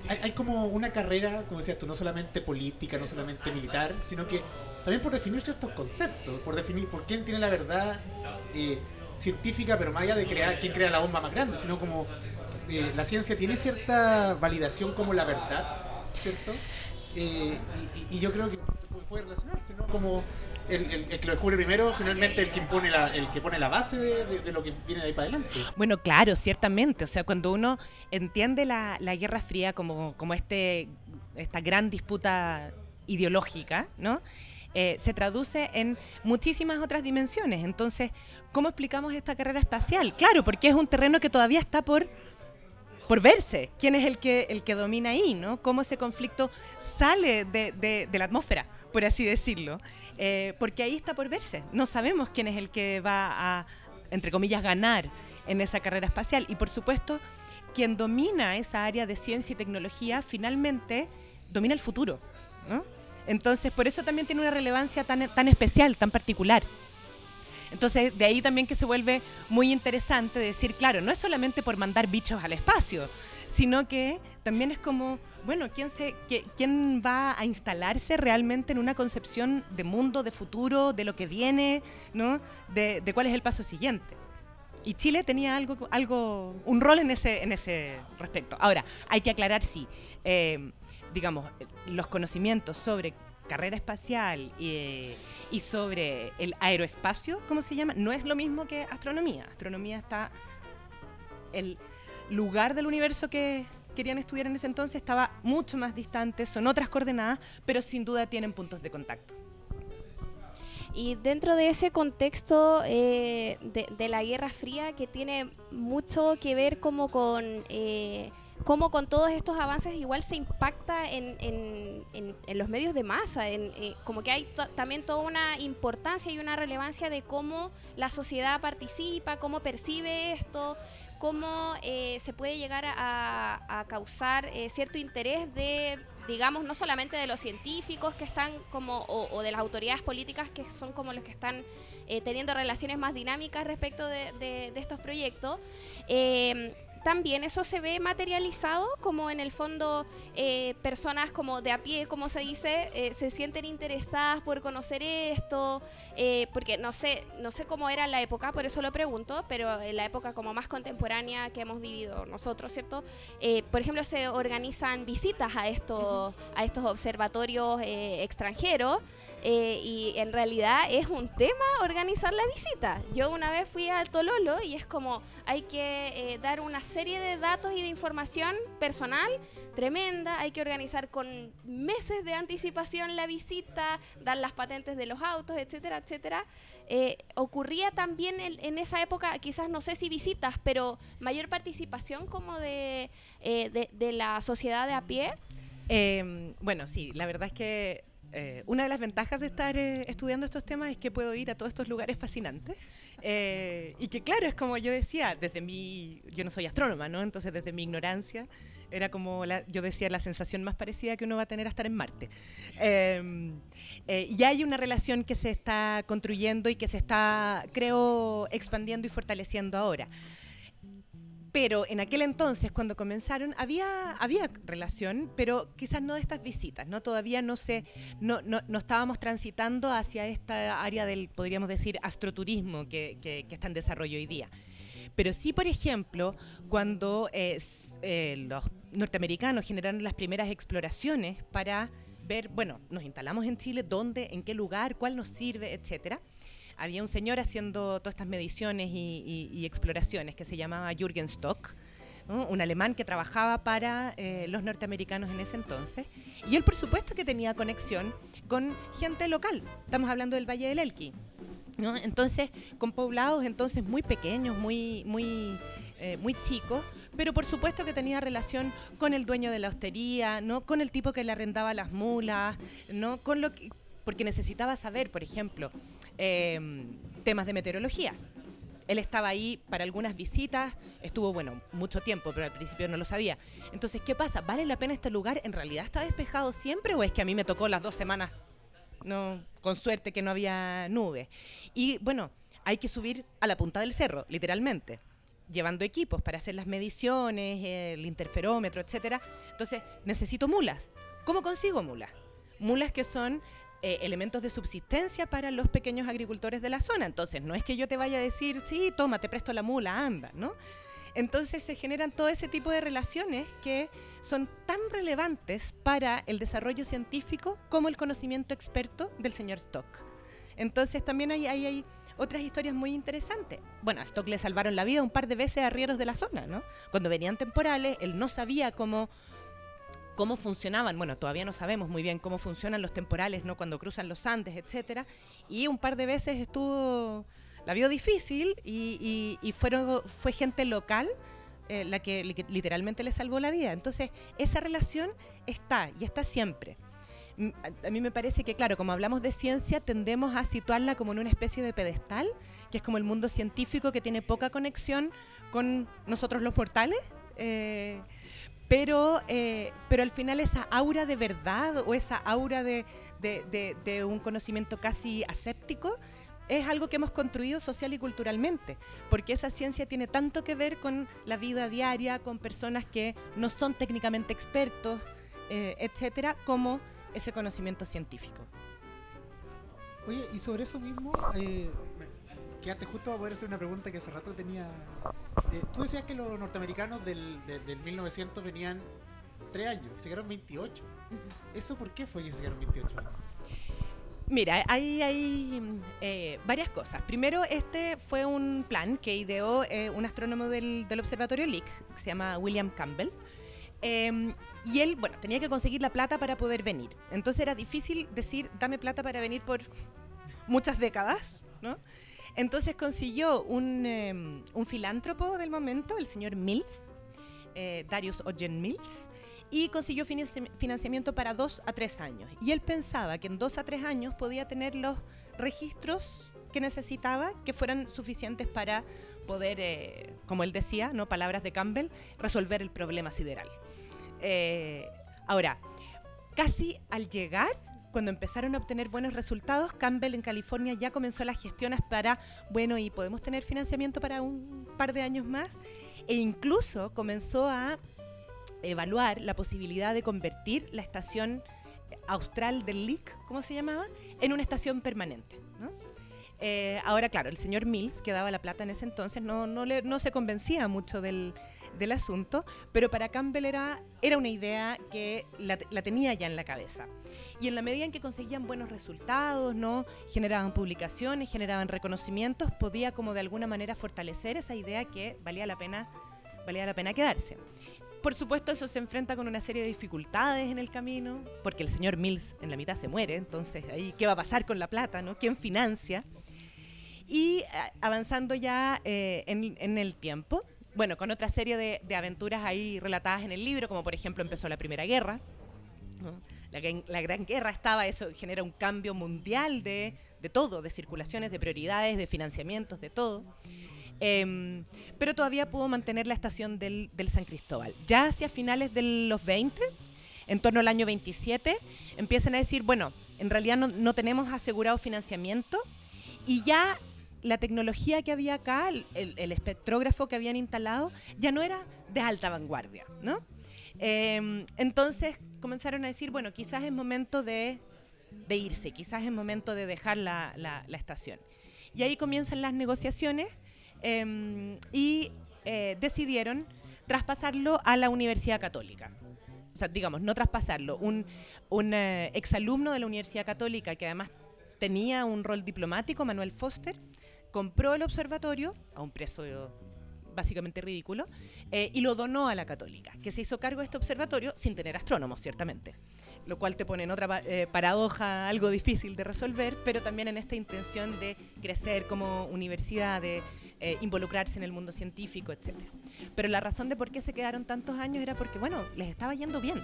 Hay, hay como una carrera, como decías tú, no solamente política, no solamente militar, sino que también por definir ciertos conceptos, por definir por quién tiene la verdad eh, científica, pero más allá de crear quién crea la bomba más grande, sino como eh, la ciencia tiene cierta validación como la verdad, ¿cierto? Eh, y, y- yo creo que puede relacionarse, ¿no? Como el, el- el que lo descubre primero, finalmente el que impone la, el que pone la base de, de- de lo que viene de ahí para adelante. Bueno, claro, ciertamente. O sea, cuando uno entiende la, la Guerra Fría como, como este, esta gran disputa ideológica, ¿no? Eh, se traduce en muchísimas otras dimensiones. Entonces, ¿cómo explicamos esta carrera espacial? Claro, porque es un terreno que todavía está por, por verse. ¿Quién es el que, el que domina ahí? ¿no? ¿Cómo ese conflicto sale de, de- la atmósfera, por así decirlo? Eh, porque ahí está por verse. No sabemos quién es el que va a, entre comillas, ganar en esa carrera espacial. Y por supuesto, quien domina esa área de ciencia y tecnología finalmente domina el futuro. ¿no? Entonces, por eso también tiene una relevancia tan, tan especial, tan particular. Entonces, de ahí también que se vuelve muy interesante decir, claro, no es solamente por mandar bichos al espacio, sino que también es como, bueno, ¿quién, se, quién va a instalarse realmente en una concepción de mundo, de futuro, de lo que viene, ¿no? De, de cuál es el paso siguiente. Y Chile tenía algo, algo, un rol en ese, en ese respecto. Ahora, hay que aclarar si, eh, digamos, los conocimientos sobre carrera espacial y, sobre el aeroespacio, ¿cómo se llama? No es lo mismo que astronomía. Astronomía está, el lugar del universo que querían estudiar en ese entonces estaba mucho más distante, son otras coordenadas, pero sin duda tienen puntos de contacto. Y dentro de ese contexto eh, de, de la Guerra Fría, que tiene mucho que ver como con eh, cómo con todos estos avances igual se impacta en, en- en- en los medios de masa, eh, como que hay también toda una importancia y una relevancia de cómo la sociedad participa, cómo percibe esto, cómo eh, se puede llegar a, causar eh, cierto interés de, digamos, no solamente de los científicos que están como, o, o de las autoridades políticas que son como los que están eh, teniendo relaciones más dinámicas respecto de- de estos proyectos. También eso se ve materializado como en el fondo eh, personas como de a pie, como se dice, eh, se sienten interesadas por conocer esto, eh, porque no sé, no sé cómo era la época, por eso lo pregunto, pero en la época como más contemporánea que hemos vivido nosotros, ¿cierto? Por ejemplo, se organizan visitas a estos, a estos observatorios extranjeros. Eh, y en realidad es un tema organizar la visita. Yo una vez fui al Tololo y es como hay que eh, dar una serie de datos y de información personal tremenda, hay que organizar con meses de anticipación la visita, dar las patentes de los autos, etcétera, etcétera. Eh, ocurría también en, esa época, quizás no sé si visitas, pero mayor participación como de, de, la sociedad de a pie. Eh, bueno, sí, la verdad es que eh, una de las ventajas de estar eh, estudiando estos temas es que puedo ir a todos estos lugares fascinantes. eh, y que claro, es como yo decía, desde mi, yo no soy astrónoma, ¿no? Entonces desde mi ignorancia era como, la- yo decía, la sensación más parecida que uno va a tener a estar en Marte. Eh, y hay una relación que se está construyendo y que se está, creo, expandiendo y fortaleciendo ahora. Pero en aquel entonces, cuando comenzaron, había, había relación, pero quizás no de estas visitas, ¿no? Todavía no, se, no, no, no estábamos transitando hacia esta área del, podríamos decir, astroturismo que, que- está en desarrollo hoy día. Pero sí, por ejemplo, cuando eh, eh, los norteamericanos generaron las primeras exploraciones para ver, bueno, nos instalamos en Chile, dónde, en qué lugar, cuál nos sirve, etcétera había un señor haciendo todas estas mediciones y, exploraciones que se llamaba Jürgen Stock, un alemán que trabajaba para eh, los norteamericanos en ese entonces. Y él, por supuesto, que tenía conexión con gente local. Estamos hablando del Valle del Elqui. Entonces, con poblados entonces muy pequeños, muy, muy, eh, muy chicos, pero por supuesto que tenía relación con el dueño de la hostería, ¿no? con el tipo que le arrendaba las mulas, ¿no? con lo que, porque necesitaba saber, por ejemplo, eh, temas de meteorología. Él estaba ahí para algunas visitas, estuvo, bueno, mucho tiempo, pero al principio no lo sabía. Entonces, ¿qué pasa? ¿Vale la pena este lugar? ¿En realidad está despejado siempre o es que a mí me tocó las dos semanas, no, con suerte que no había nubes? Y bueno, hay que subir a la punta del cerro, literalmente, llevando equipos para hacer las mediciones, el interferómetro, etcétera. Entonces, necesito mulas. ¿Cómo consigo mulas? Mulas que son eh, elementos de subsistencia para los pequeños agricultores de la zona. Entonces, no es que yo te vaya a decir, sí, toma, te presto la mula, anda, ¿no? Entonces se generan todo ese tipo de relaciones que son tan relevantes para el desarrollo científico como el conocimiento experto del señor Stock. Entonces también hay, hay, hay otras historias muy interesantes. Bueno, a Stock le salvaron la vida un par de veces a arrieros de la zona, ¿no? Cuando venían temporales, él no sabía cómo cómo funcionaban, bueno, todavía no sabemos muy bien cómo funcionan los temporales, ¿no? Cuando cruzan los Andes, etcétera, y un par de veces estuvo, la vio difícil y, y- y fueron, fue gente local eh, la que li- literalmente le salvó la vida. Entonces, esa relación está y está siempre. Mm, A, a mí me parece que, claro, como hablamos de ciencia, tendemos a situarla como en una especie de pedestal, que es como el mundo científico que tiene poca conexión con nosotros los mortales. eh, pero, eh, pero al final esa aura de verdad o esa aura de, un conocimiento casi aséptico es algo que hemos construido social y culturalmente, porque esa ciencia tiene tanto que ver con la vida diaria, con personas que no son técnicamente expertos, eh, etcétera, como ese conocimiento científico. Oye, y sobre eso mismo, eh, quedaste justo a poder hacer una pregunta que hace rato tenía. Eh, tú decías que los norteamericanos del, de- del 1900 venían 3 años, se quedaron 28. ¿Eso por qué fue que se quedaron 28 años? Mira, hay, hay eh, varias cosas. Primero, este fue un plan que ideó eh, un astrónomo del, del Observatorio Lick, que se llama William Campbell. Eh, y él, bueno, tenía que conseguir la plata para poder venir. Entonces era difícil decir, dame plata para venir por muchas décadas, ¿no? Entonces consiguió un, eh, un filántropo del momento, el señor Mills, eh, Darius Ogden Mills, y consiguió financi- financiamiento para dos a tres años. Y él pensaba que en dos a tres años podía tener los registros que necesitaba que fueran suficientes para poder, eh, como él decía, no palabras de Campbell, resolver el problema sideral. Eh, ahora, casi al llegar, cuando empezaron a obtener buenos resultados, Campbell en California ya comenzó las gestiones para, bueno, y podemos tener financiamiento para un par de años más, e incluso comenzó a evaluar la posibilidad de convertir la estación austral del LIC, ¿cómo se llamaba?, en una estación permanente. ¿no? Eh, ahora, claro, el señor Mills, que daba la plata en ese entonces, no, no, le- no se convencía mucho del, del asunto, pero para Campbell era, era una idea que la, tenía ya en la cabeza. Y en la medida en que conseguían buenos resultados, ¿no? generaban publicaciones, generaban reconocimientos, podía como de alguna manera fortalecer esa idea que valía la pena, valía la pena quedarse. Por supuesto, eso se enfrenta con una serie de dificultades en el camino, porque el señor Mills en la mitad se muere, entonces ahí, ¿qué va a pasar con la plata? ¿no? ¿Quién financia? Y eh, avanzando ya eh, en el tiempo, bueno, con otra serie de, aventuras ahí relatadas en el libro, como por ejemplo empezó la Primera Guerra, ¿no? La, gran, la Gran Guerra estaba, eso genera un cambio mundial de, todo, de circulaciones, de prioridades, de financiamientos, de todo. Em, pero todavía pudo mantener la estación del, del San Cristóbal. Ya hacia finales de los 20, en torno al año 27, empiezan a decir, bueno, en realidad no, no tenemos asegurado financiamiento y ya la tecnología que había acá, el, el- espectrógrafo que habían instalado, ya no era de alta vanguardia, ¿no? Em, entonces comenzaron a decir, bueno, quizás es momento de, de irse, quizás es momento de dejar la, la- la estación. Y ahí comienzan las negociaciones em, y eh, decidieron traspasarlo a la Universidad Católica. O sea, digamos, no traspasarlo. Un, un eh, exalumno de la Universidad Católica que además tenía un rol diplomático, Manuel Foster, compró el observatorio a un precio básicamente ridículo eh, y lo donó a la Católica, que se hizo cargo de este observatorio sin tener astrónomos, ciertamente. Lo cual te pone en otra eh, paradoja algo difícil de resolver, pero también en esta intención de crecer como universidad, de eh, involucrarse en el mundo científico, etc. Pero la razón de por qué se quedaron tantos años era porque, bueno, les estaba yendo bien.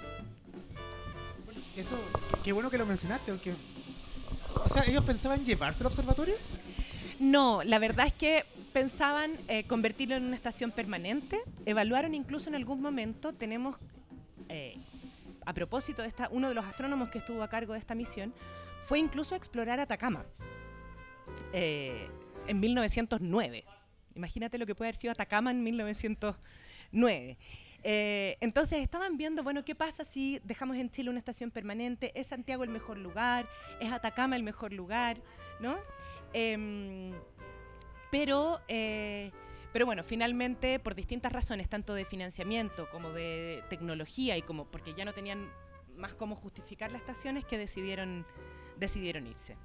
Eso, qué bueno que lo mencionaste, porque. O sea, ellos pensaban llevarse el observatorio. No, la verdad es que pensaban eh, convertirlo en una estación permanente. Evaluaron incluso en algún momento, tenemos, eh, a propósito de esta, uno de los astrónomos que estuvo a cargo de esta misión, fue incluso a explorar Atacama eh, en 1909. Imagínate lo que puede haber sido Atacama en 1909. Eh, entonces estaban viendo, bueno, ¿qué pasa si dejamos en Chile una estación permanente? ¿Es Santiago el mejor lugar? ¿Es Atacama el mejor lugar? ¿No? Em, pero, eh, pero bueno, finalmente, por distintas razones, tanto de financiamiento como de tecnología y como porque ya no tenían más cómo justificar las estaciones, que decidieron, decidieron irse.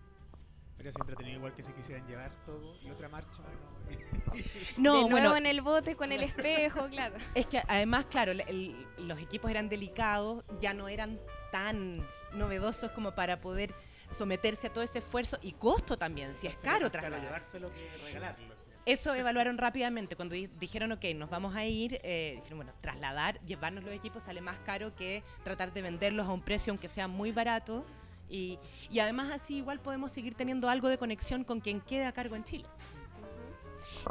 Pero es entretenido igual que se quisieran llevar todo y otra marcha. No, de nuevo bueno, en el bote con el espejo, claro. es que además, claro, el- el- los equipos eran delicados, ya no eran tan novedosos como para poder someterse a todo ese esfuerzo y costo también, si es caro trasladar. llevárselo que regalarlo. Eso evaluaron rápidamente. Cuando di- dijeron, ok, nos vamos a ir, eh, dijeron, bueno, trasladar, llevarnos los equipos sale más caro que tratar de venderlos a un precio aunque sea muy barato. Y, y además así igual podemos seguir teniendo algo de conexión con quien quede a cargo en Chile.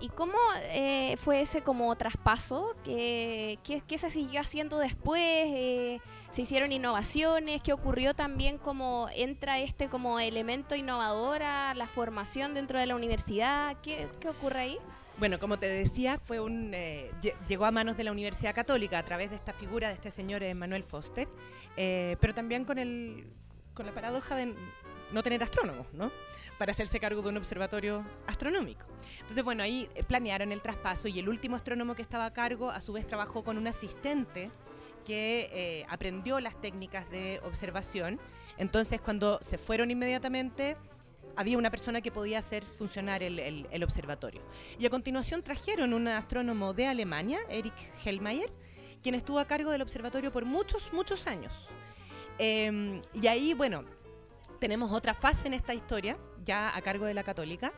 ¿Y cómo eh, fue ese como traspaso? ¿Qué, qué, qué se siguió haciendo después? Eh, ¿Se hicieron innovaciones? ¿Qué ocurrió también como entra este como elemento innovador a la formación dentro de la universidad? ¿Qué, qué ocurre ahí? Bueno, como te decía, fue un eh, lle- llegó a manos de la Universidad Católica a través de esta figura de este señor eh, Manuel Foster, eh, pero también con el con la paradoja de no tener astrónomos, ¿no? Para hacerse cargo de un observatorio astronómico. Entonces, bueno, ahí planearon el traspaso y el último astrónomo que estaba a cargo, a su vez, trabajó con un asistente que eh, aprendió las técnicas de observación. Entonces, cuando se fueron inmediatamente, había una persona que podía hacer funcionar el, observatorio. Y a continuación trajeron un astrónomo de Alemania, Erich Hellmeier, quien estuvo a cargo del observatorio por muchos, muchos años. Em, y ahí, bueno, tenemos otra fase en esta historia, ya a cargo de la católica,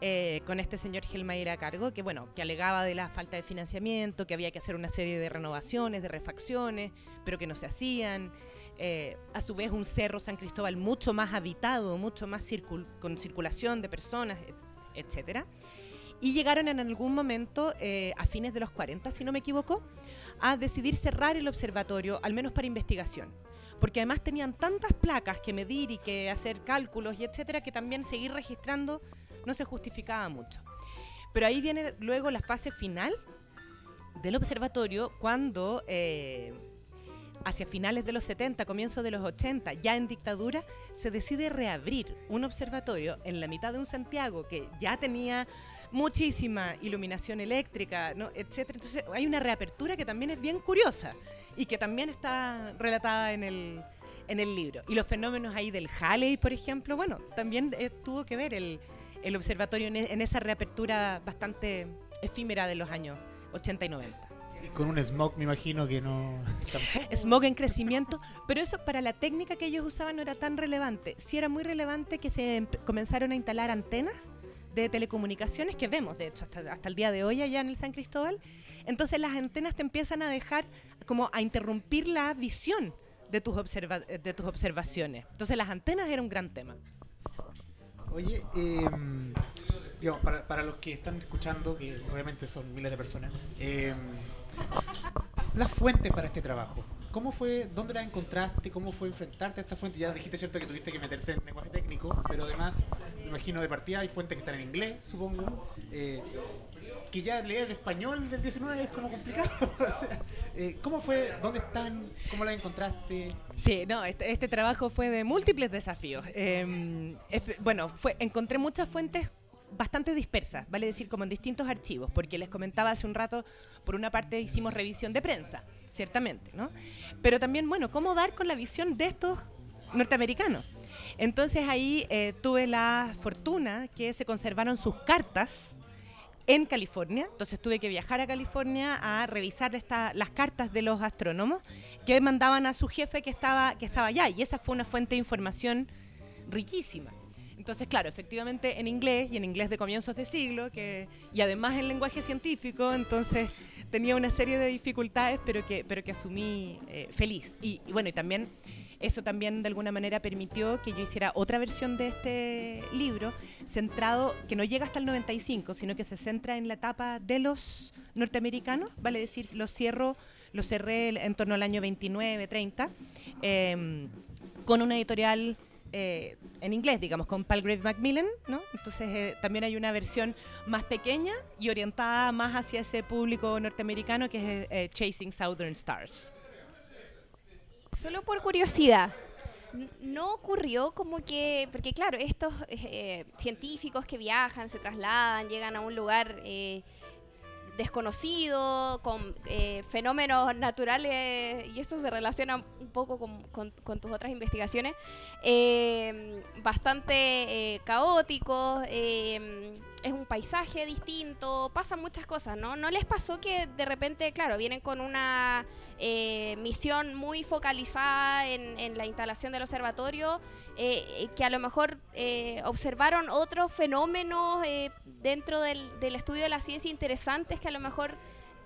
eh, con este señor Hellmeier a cargo, que bueno, que alegaba de la falta de financiamiento, que había que hacer una serie de renovaciones, de refacciones, pero que no se hacían. Eh, a su vez un cerro San Cristóbal mucho más habitado, mucho más circul- con circulación de personas, et- etcétera. Y llegaron en algún momento, eh, a fines de los 40, si no me equivoco, a decidir cerrar el observatorio, al menos para investigación. Porque además tenían tantas placas que medir y que hacer cálculos y etcétera, que también seguir registrando no se justificaba mucho. Pero ahí viene luego la fase final del observatorio cuando eh, hacia finales de los 70, comienzos de los 80, ya en dictadura, se decide reabrir un observatorio en la mitad de un Santiago que ya tenía muchísima iluminación eléctrica, ¿no? etcétera. Entonces hay una reapertura que también es bien curiosa y que también está relatada en el, en el libro. Y los fenómenos ahí del Halley, por ejemplo, bueno, también eh, tuvo que ver el, el observatorio en, e- en esa reapertura bastante efímera de los años 80 y 90. Y con un smog me imagino que no. Smog en crecimiento, pero eso para la técnica que ellos usaban no era tan relevante. Sí era muy relevante que se empe- comenzaron a instalar antenas de telecomunicaciones que vemos, de hecho, hasta, hasta el día de hoy allá en el San Cristóbal. Entonces las antenas te empiezan a dejar como a interrumpir la visión de tus, observa- eh, de tus observaciones. Entonces las antenas era un gran tema. Oye, digamos, para, para los que están escuchando, que obviamente son miles de personas, em, las fuentes para este trabajo. ¿Cómo fue, dónde las encontraste, cómo fue enfrentarte a esta fuente? Ya dijiste, ¿cierto?, que tuviste que meterte en lenguaje técnico, pero además, me imagino de partida hay fuentes que están en inglés, supongo. eh, que ya leer español del 19 es como complicado. O sea, eh, ¿Cómo fue? ¿Dónde están? ¿Cómo las encontraste? Sí, no, este, este trabajo fue de múltiples desafíos. Eh, bueno, fue, encontré muchas fuentes bastante dispersas, vale decir, como en distintos archivos, porque les comentaba hace un rato, por una parte hicimos revisión de prensa, ciertamente, ¿no? Pero también, bueno, cómo dar con la visión de estos norteamericanos. Entonces ahí eh, tuve la fortuna que se conservaron sus cartas en California, entonces tuve que viajar a California a revisar esta- las cartas de los astrónomos que mandaban a su jefe que estaba, que estaba allá, y esa fue una fuente de información riquísima. Entonces, claro, efectivamente en inglés y en inglés de comienzos de siglo, que, y además en lenguaje científico, entonces tenía una serie de dificultades, pero que, pero que asumí eh, feliz. Y, y bueno, y también eso también de alguna manera permitió que yo hiciera otra versión de este libro, centrado, que no llega hasta el 95, sino que se centra en la etapa de los norteamericanos, vale decir, lo cierro, lo cerré en torno al año 29, 30, em, con una editorial eh, en inglés, digamos, con Palgrave Macmillan, ¿no? Entonces eh, también hay una versión más pequeña y orientada más hacia ese público norteamericano que es eh, Chasing Southern Stars. Solo por curiosidad, ¿no ocurrió como que, porque claro, estos eh, científicos que viajan, se trasladan, llegan a un lugar eh, desconocido, con eh, fenómenos naturales, y esto se relaciona un poco con, tus otras investigaciones, eh, bastante eh, caóticos, eh, es un paisaje distinto, pasan muchas cosas, ¿no? ¿No les pasó que de repente, claro, vienen con una eh, misión muy focalizada en, en la instalación del observatorio, eh, que a lo mejor eh, observaron otros fenómenos eh, dentro del, del estudio de la ciencia interesantes que a lo mejor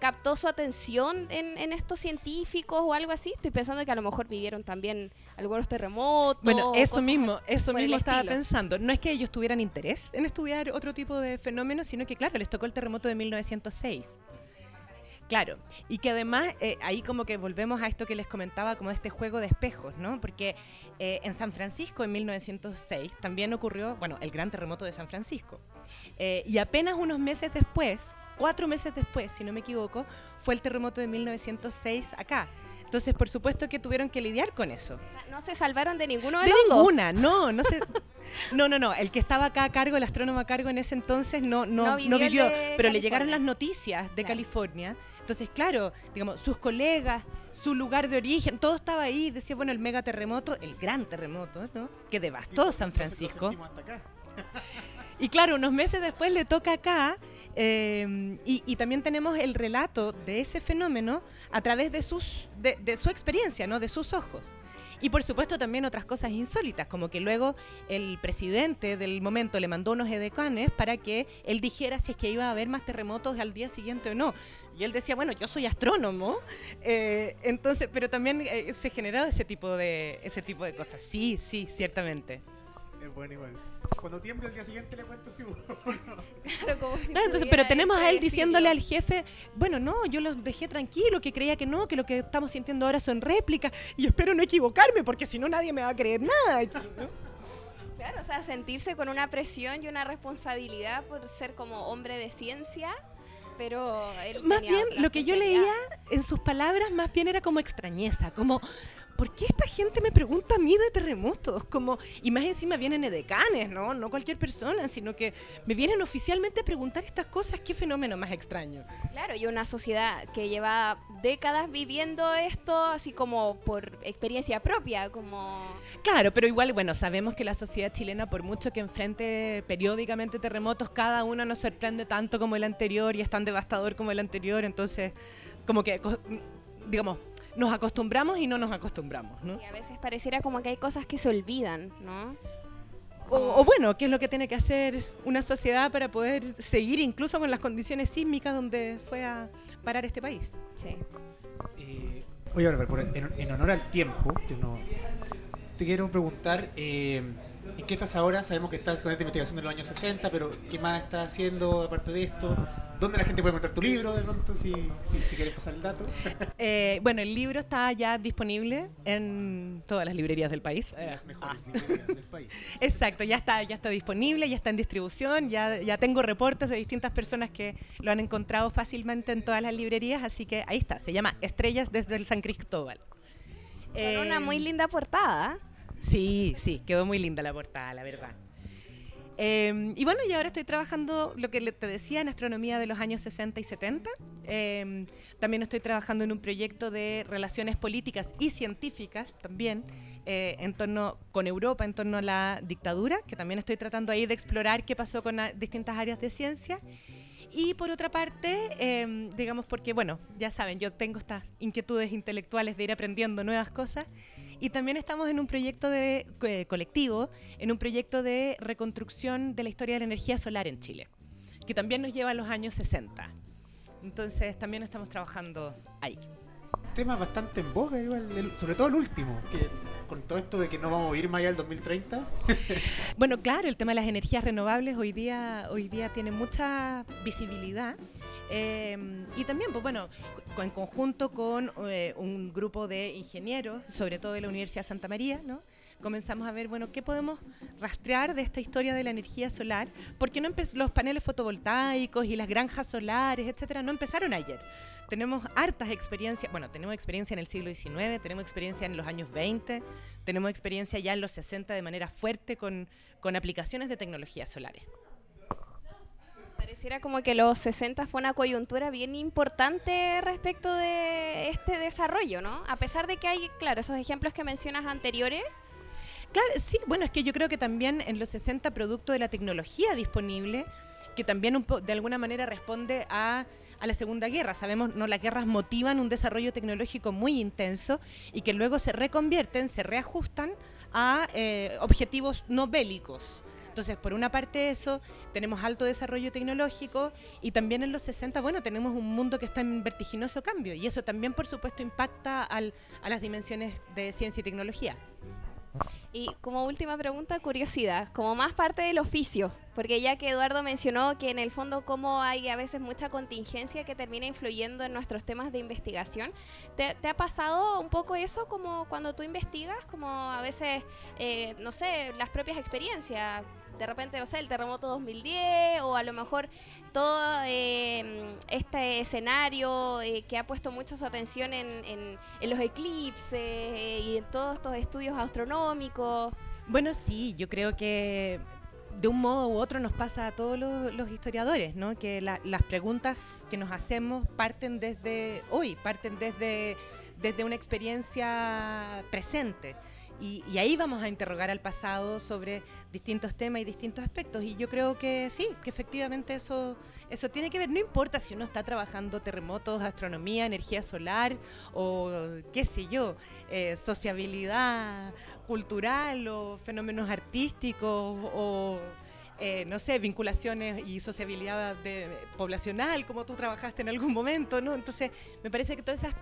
captó su atención en, en estos científicos o algo así. Estoy pensando que a lo mejor vivieron también algunos terremotos. Bueno, eso mismo, eso mismo estaba estilo. pensando. No es que ellos tuvieran interés en estudiar otro tipo de fenómenos, sino que, claro, les tocó el terremoto de 1906. Claro, y que además eh, ahí como que volvemos a esto que les comentaba, como este juego de espejos, ¿no? Porque eh, en San Francisco en 1906 también ocurrió, bueno, el gran terremoto de San Francisco. Eh, y apenas unos meses después, cuatro meses después, si no me equivoco, fue el terremoto de 1906 acá. Entonces, por supuesto que tuvieron que lidiar con eso. O sea, No se salvaron de ninguno de, De los dos. ninguna, no, no sé. No, no, no. El que estaba acá a cargo, el astrónomo a cargo en ese entonces, no, no, No no vivió vivió. el de pero le llegaron California. las noticias de Claro. California. Entonces, claro, digamos, sus colegas, su lugar de origen, todo estaba ahí. Decía, bueno, el megaterremoto, el gran terremoto, ¿no? Que devastó San Francisco. hasta acá. Y claro, unos meses después le toca acá. Eh, y, y también tenemos el relato de ese fenómeno a través de, sus, de, de su experiencia, ¿no? de sus ojos. Y por supuesto también otras cosas insólitas, como que luego el presidente del momento le mandó unos edecanes para que él dijera si es que iba a haber más terremotos al día siguiente o no. Y él decía, bueno, yo soy astrónomo, eh, entonces, pero también eh, se generaba ese tipo de ese tipo de cosas. Sí, sí, ciertamente. Es bueno igual. Cuando tiembla el día siguiente le cuento si hubo. Claro, como si Claro, entonces, pero tenemos a él diciéndole al jefe, bueno, no, yo lo dejé tranquilo, que creía que no, que lo que estamos sintiendo ahora son réplicas, y espero no equivocarme, porque si no nadie me va a creer nada. ¿no? Claro, o sea, sentirse con una presión y una responsabilidad por ser como hombre de ciencia, pero él Más tenía bien, otra lo que yo leía en sus palabras, más bien era como extrañeza, como, ¿por qué esta gente me pregunta a mí de terremotos? Como, y más encima vienen edecanes, ¿no? No cualquier persona, sino que me vienen oficialmente a preguntar estas cosas, qué fenómeno más extraño. Claro, y una sociedad que lleva décadas viviendo esto así como por experiencia propia, como... Claro, pero igual, bueno, sabemos que la sociedad chilena, por mucho que enfrente periódicamente terremotos, cada uno nos sorprende tanto como el anterior y es tan devastador como el anterior, entonces, como que, digamos, nos acostumbramos y no nos acostumbramos, ¿no? Y a veces pareciera como que hay cosas que se olvidan, ¿no? O, o bueno, ¿qué es lo que tiene que hacer una sociedad para poder seguir incluso con las condiciones sísmicas donde fue a parar este país? Sí. Eh, Oye, ahora, por- en, en honor al tiempo, que no, te quiero preguntar, eh, ¿en qué estás ahora? Sabemos que estás con esta investigación de los años 60, pero ¿qué más estás haciendo aparte de esto? ¿Dónde la gente puede encontrar tu libro de pronto, si, si, si quieres pasar el dato? Eh, bueno, el libro está ya disponible en todas las librerías del país. En las ah, mejores librerías del país. Exacto, ya está, ya está disponible, ya está en distribución, ya, ya tengo reportes de distintas personas que lo han encontrado fácilmente en todas las librerías, así que ahí está, se llama Estrellas desde el San Cristóbal. Con una Eh, muy linda portada. Sí, sí, quedó muy linda la portada, la verdad. Eh, y bueno, y ahora estoy trabajando, lo que te decía, en astronomía de los años 60 y 70. Eh, también estoy trabajando en un proyecto de relaciones políticas y científicas también, eh, en torno con Europa, en torno a la dictadura, que también estoy tratando ahí de explorar qué pasó con distintas áreas de ciencia. Y por otra parte, eh, digamos porque, bueno, ya saben, yo tengo estas inquietudes intelectuales de ir aprendiendo nuevas cosas. Y también estamos en un proyecto de eh, colectivo, en un proyecto de reconstrucción de la historia de la energía solar en Chile, que también nos lleva a los años 60. Entonces también estamos trabajando ahí. Tema bastante en boga, igual, el- sobre todo el último, que con todo esto de que no vamos a ir más allá del 2030. Bueno, claro, el tema de las energías renovables hoy día, hoy día tiene mucha visibilidad. eh, y también, pues bueno, en conjunto con eh, un grupo de ingenieros, sobre todo de la Universidad de Santa María, ¿no? comenzamos a ver, bueno, qué podemos rastrear de esta historia de la energía solar, porque no los paneles fotovoltaicos y las granjas solares, etcétera, no empezaron ayer. Tenemos hartas experiencias, bueno, tenemos experiencia en el siglo XIX, tenemos experiencia en los años 20, tenemos experiencia ya en los 60 de manera fuerte con, con aplicaciones de tecnologías solares. Pareciera como que los 60 fue una coyuntura bien importante respecto de este desarrollo, ¿no? A pesar de que hay, claro, esos ejemplos que mencionas anteriores, Claro, sí, bueno, es que yo creo que también en los 60, producto de la tecnología disponible, que también un po- de alguna manera responde a, a la Segunda Guerra. Sabemos, no, las guerras motivan un desarrollo tecnológico muy intenso y que luego se reconvierten, se reajustan a eh, objetivos no bélicos. Entonces, por una parte eso, tenemos alto desarrollo tecnológico y también en los 60, bueno, tenemos un mundo que está en vertiginoso cambio y eso también, por supuesto, impacta al- a las dimensiones de ciencia y tecnología. Y como última pregunta, curiosidad, como más parte del oficio, porque ya que Eduardo mencionó que en el fondo como hay a veces mucha contingencia que termina influyendo en nuestros temas de investigación, ¿te, ha pasado un poco eso como cuando tú investigas, como a veces, eh, no sé, las propias experiencias? De repente, no sé, el terremoto 2010 o a lo mejor todo eh, este escenario eh, que ha puesto mucho su atención en, en- los eclipses eh, y en todos estos estudios astronómicos. Bueno, sí, yo creo que de un modo u otro nos pasa a todos los, los historiadores, ¿no? Que la- las preguntas que nos hacemos parten desde hoy, parten desde, desde una experiencia presente. Y, y ahí vamos a interrogar al pasado sobre distintos temas y distintos aspectos. Y yo creo que sí, que efectivamente eso, eso tiene que ver. No importa si uno está trabajando terremotos, astronomía, energía solar o qué sé yo, eh, sociabilidad cultural o fenómenos artísticos o eh, no sé, vinculaciones y sociabilidad de- poblacional, como tú trabajaste en algún momento, ¿no? Entonces, me parece que todas esas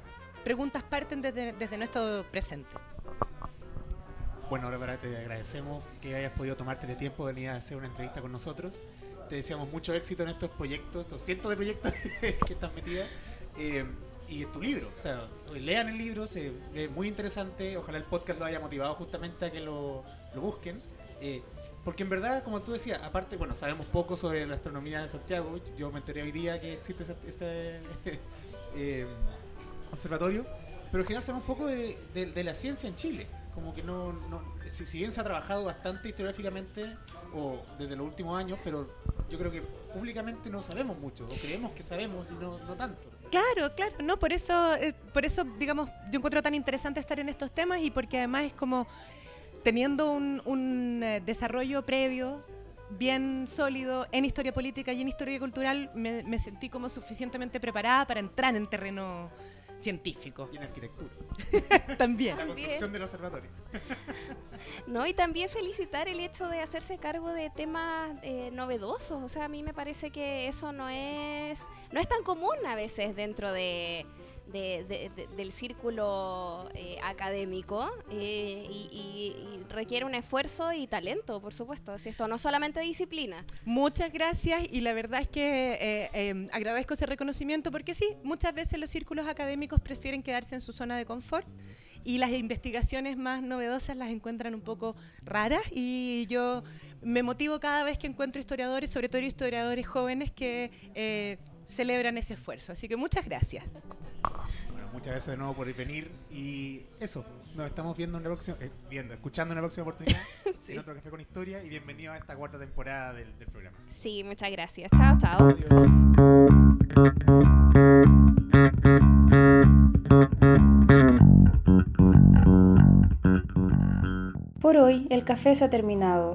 preguntas parten desde, desde nuestro presente. Bueno, para te agradecemos que hayas podido tomarte el tiempo de venir a hacer una entrevista con nosotros. Te deseamos mucho éxito en estos proyectos, estos cientos de proyectos que estás metida. eh, y en tu libro, o sea, lean el libro, se ve muy interesante. Ojalá el podcast lo haya motivado justamente a que lo, lo busquen. eh, porque en verdad, como tú decías, aparte, bueno, sabemos poco sobre la astronomía de Santiago. Yo me enteré hoy día que existe ese, ese, eh, observatorio, pero en general sabemos poco de, de- de la ciencia en Chile. Como que no, no si, bien se ha trabajado bastante historiográficamente o desde los últimos años, pero yo creo que públicamente no sabemos mucho, o creemos que sabemos y no, no tanto. Claro, claro, no, por eso, eh, por eso, digamos, yo encuentro tan interesante estar en estos temas y porque además es como teniendo un, un, eh, desarrollo previo bien sólido en historia política y en historia cultural, me, me sentí como suficientemente preparada para entrar en terreno científico. Y en arquitectura. También. La construcción del observatorio. ¿no? Y también felicitar el hecho de hacerse cargo de temas eh, novedosos. O sea, a mí me parece que eso no es, no es tan común a veces dentro de, de- de- de- del círculo eh, académico eh, y, requiere un esfuerzo y talento, por supuesto. Si esto no solamente disciplina. Muchas gracias y la verdad es que eh, agradezco ese reconocimiento porque sí, muchas veces los círculos académicos prefieren quedarse en su zona de confort y las investigaciones más novedosas las encuentran un poco raras y yo me motivo cada vez que encuentro historiadores, sobre todo historiadores jóvenes que celebran ese esfuerzo. Así que muchas gracias. Bueno, muchas gracias de nuevo por venir y eso, nos estamos viendo en una próxima, eh, viendo, escuchando en una próxima oportunidad Sí. en otro café con historia y bienvenido a esta cuarta temporada del, del programa. Sí, muchas gracias. Chao, chao. Adiós. Por hoy el café se ha terminado,